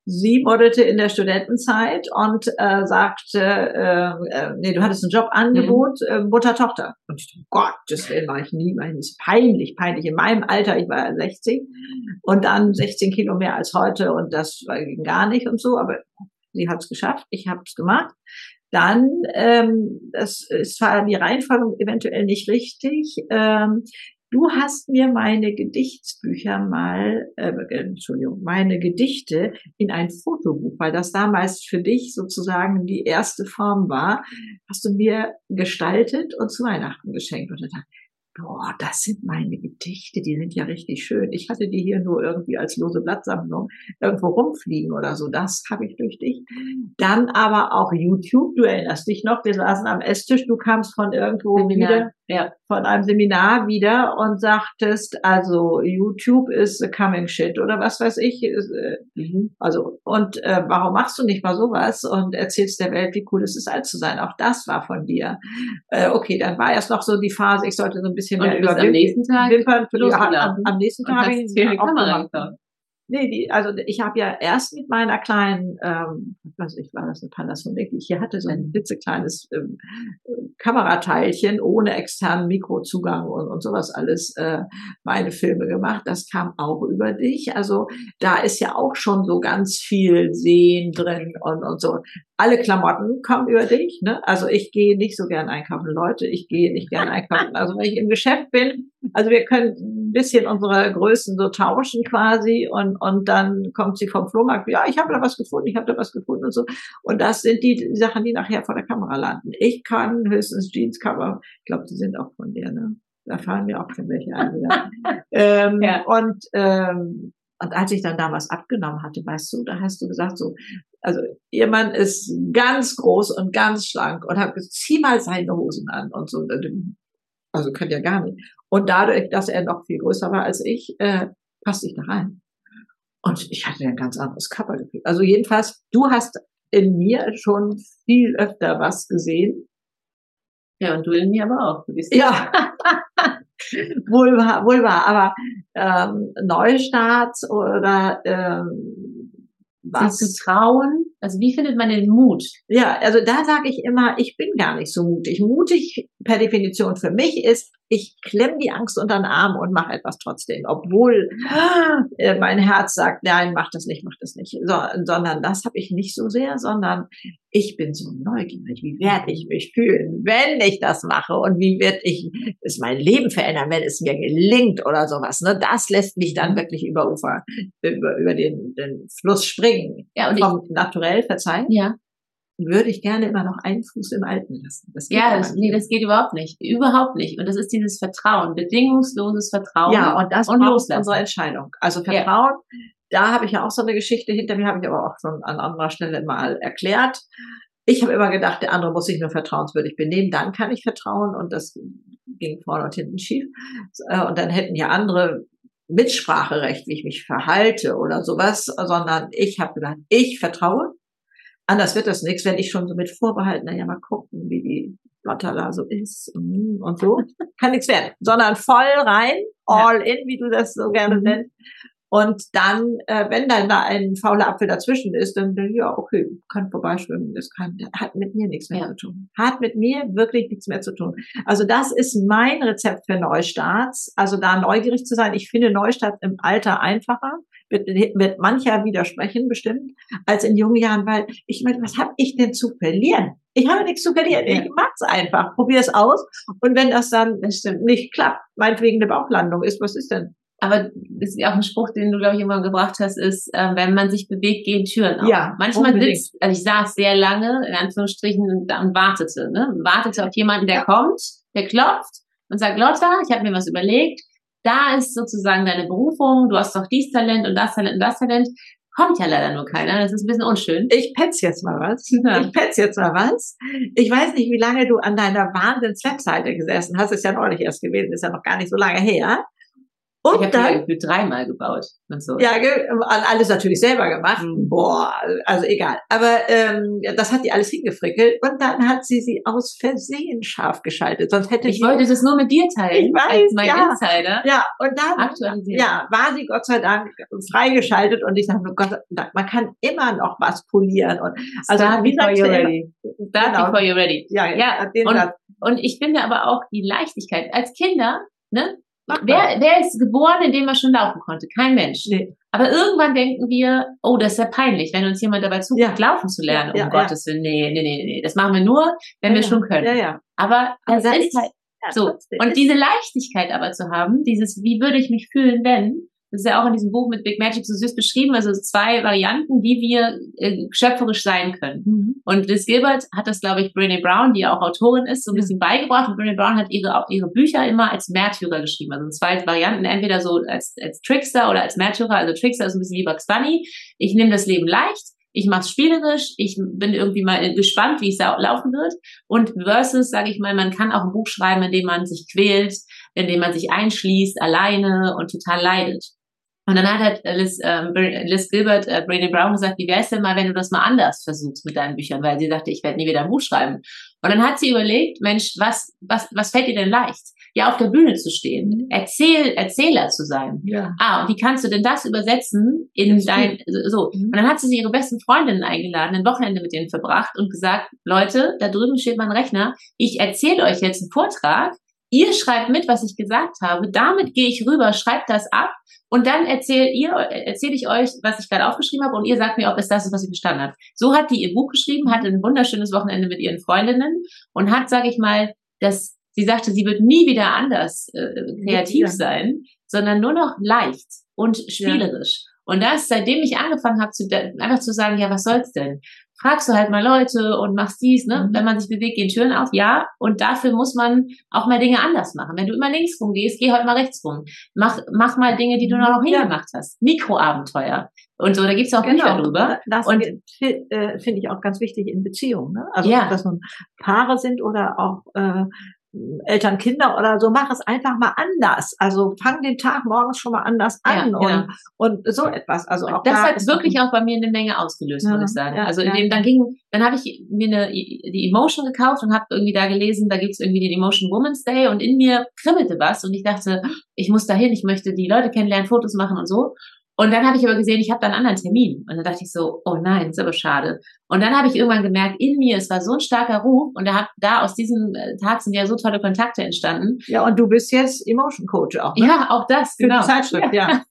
Speaker 1: Sie modelte in der Studentenzeit und äh, sagte, äh, äh, nee, du hattest ein Jobangebot, mhm. äh, Mutter, Tochter. Und ich dachte, Gott, das war ich nie, das ist peinlich, peinlich. In meinem Alter, ich war 60 und dann 16 Kilo mehr als heute und das ging gar nicht und so, aber sie hat es geschafft, ich habe es gemacht dann, ähm, das ist zwar die Reihenfolge eventuell nicht richtig, ähm, du hast mir meine Gedichtsbücher mal, äh, Entschuldigung, meine Gedichte in ein Fotobuch, weil das damals für dich sozusagen die erste Form war, hast du mir gestaltet und zu Weihnachten geschenkt. Und dann dachte boah, das sind meine Gedichte, die sind ja richtig schön. Ich hatte die hier nur irgendwie als lose Blattsammlung irgendwo rumfliegen oder so. Das habe ich durch dich. Dann aber auch YouTube. Du erinnerst dich noch, wir saßen am Esstisch, du kamst von irgendwo Seminar. wieder, ja, von einem Seminar wieder und sagtest, also YouTube ist coming shit oder was weiß ich. Äh, mhm. Also, und äh, warum machst du nicht mal sowas und erzählst der Welt, wie cool es ist, alt zu sein? Auch das war von dir. Äh, okay, dann war erst noch so die Phase, ich sollte so ein bisschen
Speaker 2: und mehr über am nächsten Tag
Speaker 1: Wimpern, ja, am, am, nächsten Tag habe ich Kamera Nee, die, also ich habe ja erst mit meiner kleinen, ähm, was ich war das, eine Panasonic, ich hier hatte so ein klitzekleines ähm, Kamerateilchen ohne externen Mikrozugang und, und sowas alles äh, meine Filme gemacht. Das kam auch über dich. Also da ist ja auch schon so ganz viel Sehen drin und, und so. Alle Klamotten kommen über dich. Ne? Also ich gehe nicht so gern einkaufen, Leute. Ich gehe nicht gern einkaufen. Also wenn ich im Geschäft bin, also wir können ein bisschen unsere Größen so tauschen quasi und und dann kommt sie vom Flohmarkt. Ja, ich habe da was gefunden, ich habe da was gefunden und so. Und das sind die Sachen, die nachher vor der Kamera landen. Ich kann höchstens Jeanscover. Ich glaube, die sind auch von der. Ne? Da fallen mir auch schon welche ein. Ja. ähm, ja. Und ähm, und als ich dann damals abgenommen hatte, weißt du, da hast du gesagt so, also ihr Mann ist ganz groß und ganz schlank und hat zieh mal seine Hosen an und so. Also könnt ihr gar nicht. Und dadurch, dass er noch viel größer war als ich, äh, passte ich da rein. Und ich hatte ein ganz anderes Körpergefühl. Also jedenfalls, du hast in mir schon viel öfter was gesehen.
Speaker 2: Ja, und du in mir aber auch. Du
Speaker 1: bist ja. wohl wahr, wohl wahr. Aber ähm, Neustart oder ähm,
Speaker 2: was? zu trauen? Also wie findet man den Mut?
Speaker 1: Ja, also da sage ich immer, ich bin gar nicht so mutig. Mutig per Definition für mich ist, ich klemme die Angst unter den Arm und mache etwas trotzdem, obwohl äh, mein Herz sagt, nein, mach das nicht, mach das nicht, so, sondern das habe ich nicht so sehr, sondern ich bin so neugierig, wie werde ich mich fühlen, wenn ich das mache und wie wird ich es mein Leben verändern, wenn es mir gelingt oder sowas. Ne? Das lässt mich dann wirklich über Ufer, über, über den, den Fluss springen. Ja, und vom ich, Naturell, verzeihen.
Speaker 2: Ja
Speaker 1: würde ich gerne immer noch einen Fuß im Alten lassen.
Speaker 2: Das ja, das, nee, das geht überhaupt nicht. Überhaupt nicht. Und das ist dieses Vertrauen, bedingungsloses Vertrauen.
Speaker 1: Ja, und das und braucht unsere Entscheidung. Also Vertrauen, ja. da habe ich ja auch so eine Geschichte hinter mir, habe ich aber auch schon an anderer Stelle mal erklärt. Ich habe immer gedacht, der andere muss sich nur vertrauenswürdig benehmen, dann kann ich vertrauen und das ging vorne und hinten schief. Äh, und dann hätten ja andere Mitspracherecht, wie ich mich verhalte oder sowas, sondern ich habe gedacht, ich vertraue anders wird das nichts, wenn ich schon so mit Vorbehalten, naja, mal gucken, wie die Lottala so ist und, so. Kann nichts werden, sondern voll rein, all in, wie du das so gerne mhm. nennst. Und dann, äh, wenn dann da ein fauler Apfel dazwischen ist, dann, ja, okay, kann vorbeischwimmen, das kann, hat mit mir nichts mehr ja. zu tun. Hat mit mir wirklich nichts mehr zu tun. Also das ist mein Rezept für Neustarts. Also da neugierig zu sein. Ich finde Neustart im Alter einfacher wird, wird mancher widersprechen bestimmt, als in jungen Jahren, weil ich meine, was habe ich denn zu verlieren? Ich habe nichts zu verlieren. Ja. Ich mag's einfach. Probier es aus. Und wenn das dann nicht klappt, meinetwegen eine Bauchlandung ist, was ist denn?
Speaker 2: Aber das ist auch ein Spruch, den du, glaube ich, irgendwann gebracht hast, ist, äh, wenn man sich bewegt, gehen Türen auf.
Speaker 1: Ja,
Speaker 2: Manchmal unbedingt. sitzt, also ich saß sehr lange, in Anführungsstrichen, und, und wartete, ne? Wartete auf jemanden, der ja. kommt, der klopft und sagt, Lotta, ich habe mir was überlegt, da ist sozusagen deine Berufung, du hast doch dies Talent und das Talent und das Talent. Kommt ja leider nur keiner, das ist ein bisschen unschön.
Speaker 1: Ich petz jetzt mal was. Ja. Ich petz jetzt mal was. Ich weiß nicht, wie lange du an deiner Wahnsinns-Webseite gesessen hast. Ist ja neulich erst gewesen, ist ja noch gar nicht so lange her.
Speaker 2: Und ich habe die dreimal gebaut und so.
Speaker 1: Ja, alles natürlich selber gemacht. Mhm. Boah, also egal. Aber ähm, das hat die alles hingefrickelt und dann hat sie sie aus Versehen scharf geschaltet. Sonst hätte
Speaker 2: ich wollte das nur mit dir teilen.
Speaker 1: Ich weiß, als
Speaker 2: mein
Speaker 1: ja.
Speaker 2: Insider.
Speaker 1: Ja, und dann ja, war sie Gott sei Dank freigeschaltet und ich sage nur Gott sei Dank, man kann immer noch was polieren und
Speaker 2: also Start before you're ready. Start genau. before you're ready.
Speaker 1: Ja, ja. ja
Speaker 2: und, und ich finde aber auch die Leichtigkeit als Kinder, ne? Wer, wer ist geboren, indem er schon laufen konnte? Kein Mensch. Nee. Aber irgendwann denken wir, oh, das ist ja peinlich, wenn uns jemand dabei zuguckt, ja. laufen zu lernen. Ja, um ja, Gottes Willen, nee, nee, nee, nee. Das machen wir nur, wenn wir schon können.
Speaker 1: Ja, ja.
Speaker 2: Aber das ist, ist halt so. Und diese Leichtigkeit aber zu haben, dieses, wie würde ich mich fühlen, wenn, das ist ja auch in diesem Buch mit Big Magic so süß beschrieben, also zwei Varianten, wie wir äh, schöpferisch sein können. Mhm. Und Liz Gilbert hat das, glaube ich, Brené Brown, die ja auch Autorin ist, so ein bisschen beigebracht. Und Brené Brown hat ihre, ihre Bücher immer als Märtyrer geschrieben. Also zwei Varianten, entweder so als, als Trickster oder als Märtyrer. Also Trickster ist ein bisschen wie Bugs Bunny. Ich nehme das Leben leicht ich mache es spielerisch, ich bin irgendwie mal gespannt, wie es laufen wird. Und versus, sage ich mal, man kann auch ein Buch schreiben, in dem man sich quält, in dem man sich einschließt, alleine und total leidet. Und dann hat halt Liz, ähm, Liz Gilbert, äh, Brady Brown gesagt, wie wäre es denn mal, wenn du das mal anders versuchst mit deinen Büchern? Weil sie sagte, ich werde nie wieder ein Buch schreiben. Und dann hat sie überlegt, Mensch, was, was, was fällt dir denn leicht? Ja, auf der Bühne zu stehen, mhm. Erzähl, Erzähler zu sein.
Speaker 1: Ja.
Speaker 2: Ah, und wie kannst du denn das übersetzen in das dein, so. Mhm. Und dann hat sie ihre besten Freundinnen eingeladen, ein Wochenende mit denen verbracht und gesagt, Leute, da drüben steht mein Rechner, ich erzähle euch jetzt einen Vortrag, ihr schreibt mit, was ich gesagt habe, damit gehe ich rüber, schreibt das ab und dann erzähle ihr, erzähle ich euch, was ich gerade aufgeschrieben habe und ihr sagt mir, ob es das ist, was sie verstanden hat. So hat die ihr Buch geschrieben, hatte ein wunderschönes Wochenende mit ihren Freundinnen und hat, sage ich mal, das, sie sagte, sie wird nie wieder anders äh, kreativ ja. sein, sondern nur noch leicht und spielerisch. Ja. Und das, seitdem ich angefangen habe, zu, einfach zu sagen, ja, was soll's denn? Fragst du halt mal Leute und machst dies, ne? Mhm. Wenn man sich bewegt, gehen Türen auf, ja. Und dafür muss man auch mal Dinge anders machen. Wenn du immer links rum gehst, geh heute mal rechts rum. Mach, mach mal Dinge, die du noch nie ja. gemacht hast. Mikroabenteuer. Und so, da gibt's auch genau. Bücher drüber.
Speaker 1: Das
Speaker 2: und
Speaker 1: äh, finde ich auch ganz wichtig in Beziehungen. Ne? Also, ja. dass nun Paare sind oder auch äh, Eltern, Kinder oder so, mach es einfach mal anders. Also fang den Tag morgens schon mal anders an ja, genau. und, und so etwas. Also auch
Speaker 2: das da hat wirklich auch bei mir eine Menge ausgelöst, ja, muss ich sagen. Ja, also in dem, dann ging, dann habe ich mir eine, die Emotion gekauft und habe irgendwie da gelesen, da gibt's irgendwie den Emotion Woman's Day und in mir kribbelte was und ich dachte, ich muss dahin, ich möchte die Leute kennenlernen, Fotos machen und so. Und dann habe ich aber gesehen, ich habe da einen anderen Termin. Und dann dachte ich so, oh nein, ist aber schade. Und dann habe ich irgendwann gemerkt, in mir, es war so ein starker Ruf. Und da, hab, da aus diesem äh, Tag sind ja so tolle Kontakte entstanden.
Speaker 1: Ja, und du bist jetzt Emotion Coach auch.
Speaker 2: Ne? Ja, auch das.
Speaker 1: Für genau. die Zeitschrift, ja.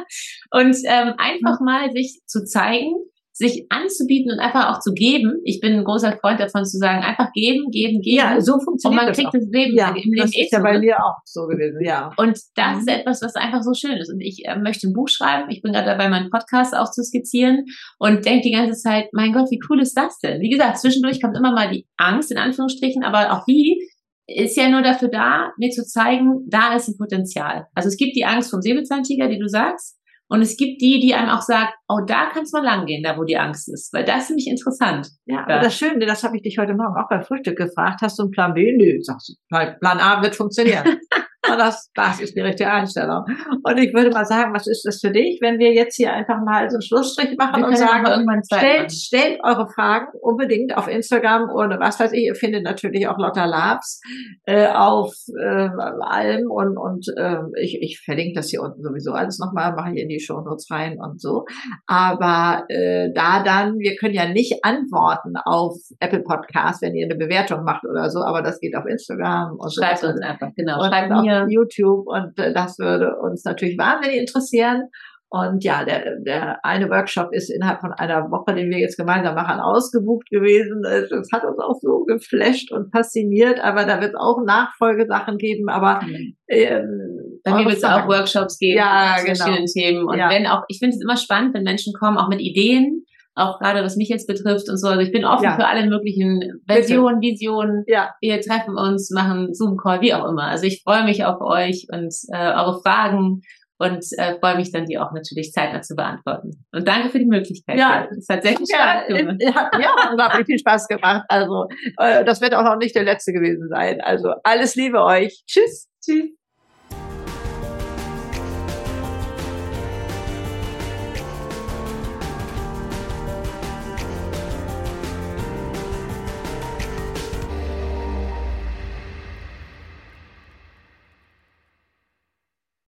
Speaker 2: und ähm, einfach mal sich zu zeigen, sich anzubieten und einfach auch zu geben. Ich bin ein großer Freund davon zu sagen, einfach geben, geben, geben.
Speaker 1: Ja, so funktioniert
Speaker 2: Und man kriegt das, Leben
Speaker 1: ja, im Leben das ist eh ja bei mir auch so gewesen, ja.
Speaker 2: Und das ist mhm. etwas, was einfach so schön ist. Und ich äh, möchte ein Buch schreiben. Ich bin gerade dabei, meinen Podcast auch zu skizzieren und denke die ganze Zeit, mein Gott, wie cool ist das denn? Wie gesagt, zwischendurch kommt immer mal die Angst, in Anführungsstrichen, aber auch die ist ja nur dafür da, mir zu zeigen, da ist ein Potenzial. Also es gibt die Angst vom Säbelzahntiger, die du sagst, und es gibt die, die einem auch sagt, oh, da kannst du mal langgehen, da wo die Angst ist, weil das ist nämlich interessant.
Speaker 1: Ja, aber das Schöne, das habe ich dich heute Morgen auch beim Frühstück gefragt, hast du einen Plan B? Nö, sagst du, Plan A wird funktionieren. das, das ist die richtige Einstellung. Und ich würde mal sagen, was ist das für dich, wenn wir jetzt hier einfach mal so einen Schlussstrich machen und sagen, stellt, stellt eure Fragen unbedingt auf Instagram oder was weiß ich, ihr findet natürlich auch Lotta Labs äh, auf äh, allem und, und äh, ich, ich verlinke das hier unten sowieso alles nochmal, mache hier in die Show Notes rein und so. Aber äh, da dann, wir können ja nicht antworten auf Apple Podcast, wenn ihr eine Bewertung macht oder so, aber das geht auf Instagram
Speaker 2: und Schreibt so. uns einfach, genau.
Speaker 1: Schreibt mir YouTube und äh, das würde uns natürlich wahnsinnig interessieren. Und ja, der, der eine Workshop ist innerhalb von einer Woche, den wir jetzt gemeinsam machen, ausgebucht gewesen. Das hat uns auch so geflasht und fasziniert, aber da wird es auch Nachfolgesachen geben. Aber
Speaker 2: mhm. ähm, bei mir wird es auch Workshops geben
Speaker 1: ja,
Speaker 2: zu genau. verschiedenen Themen. Und ja. wenn auch, ich finde es immer spannend, wenn Menschen kommen, auch mit Ideen, auch gerade was mich jetzt betrifft und so. Also ich bin offen ja. für alle möglichen Versionen, Bitte. Visionen. Ja. Wir treffen uns, machen Zoom-Call, wie auch immer. Also ich freue mich auf euch und äh, eure Fragen und äh, freue mich dann, die auch natürlich zeitnah zu beantworten. Und danke für die Möglichkeit.
Speaker 1: Ja, es hat sehr viel Spaß ja, gemacht. Hat, ja, unglaublich viel Spaß gemacht. Also äh, das wird auch noch nicht der letzte gewesen sein. Also alles Liebe euch. Tschüss. Tschüss.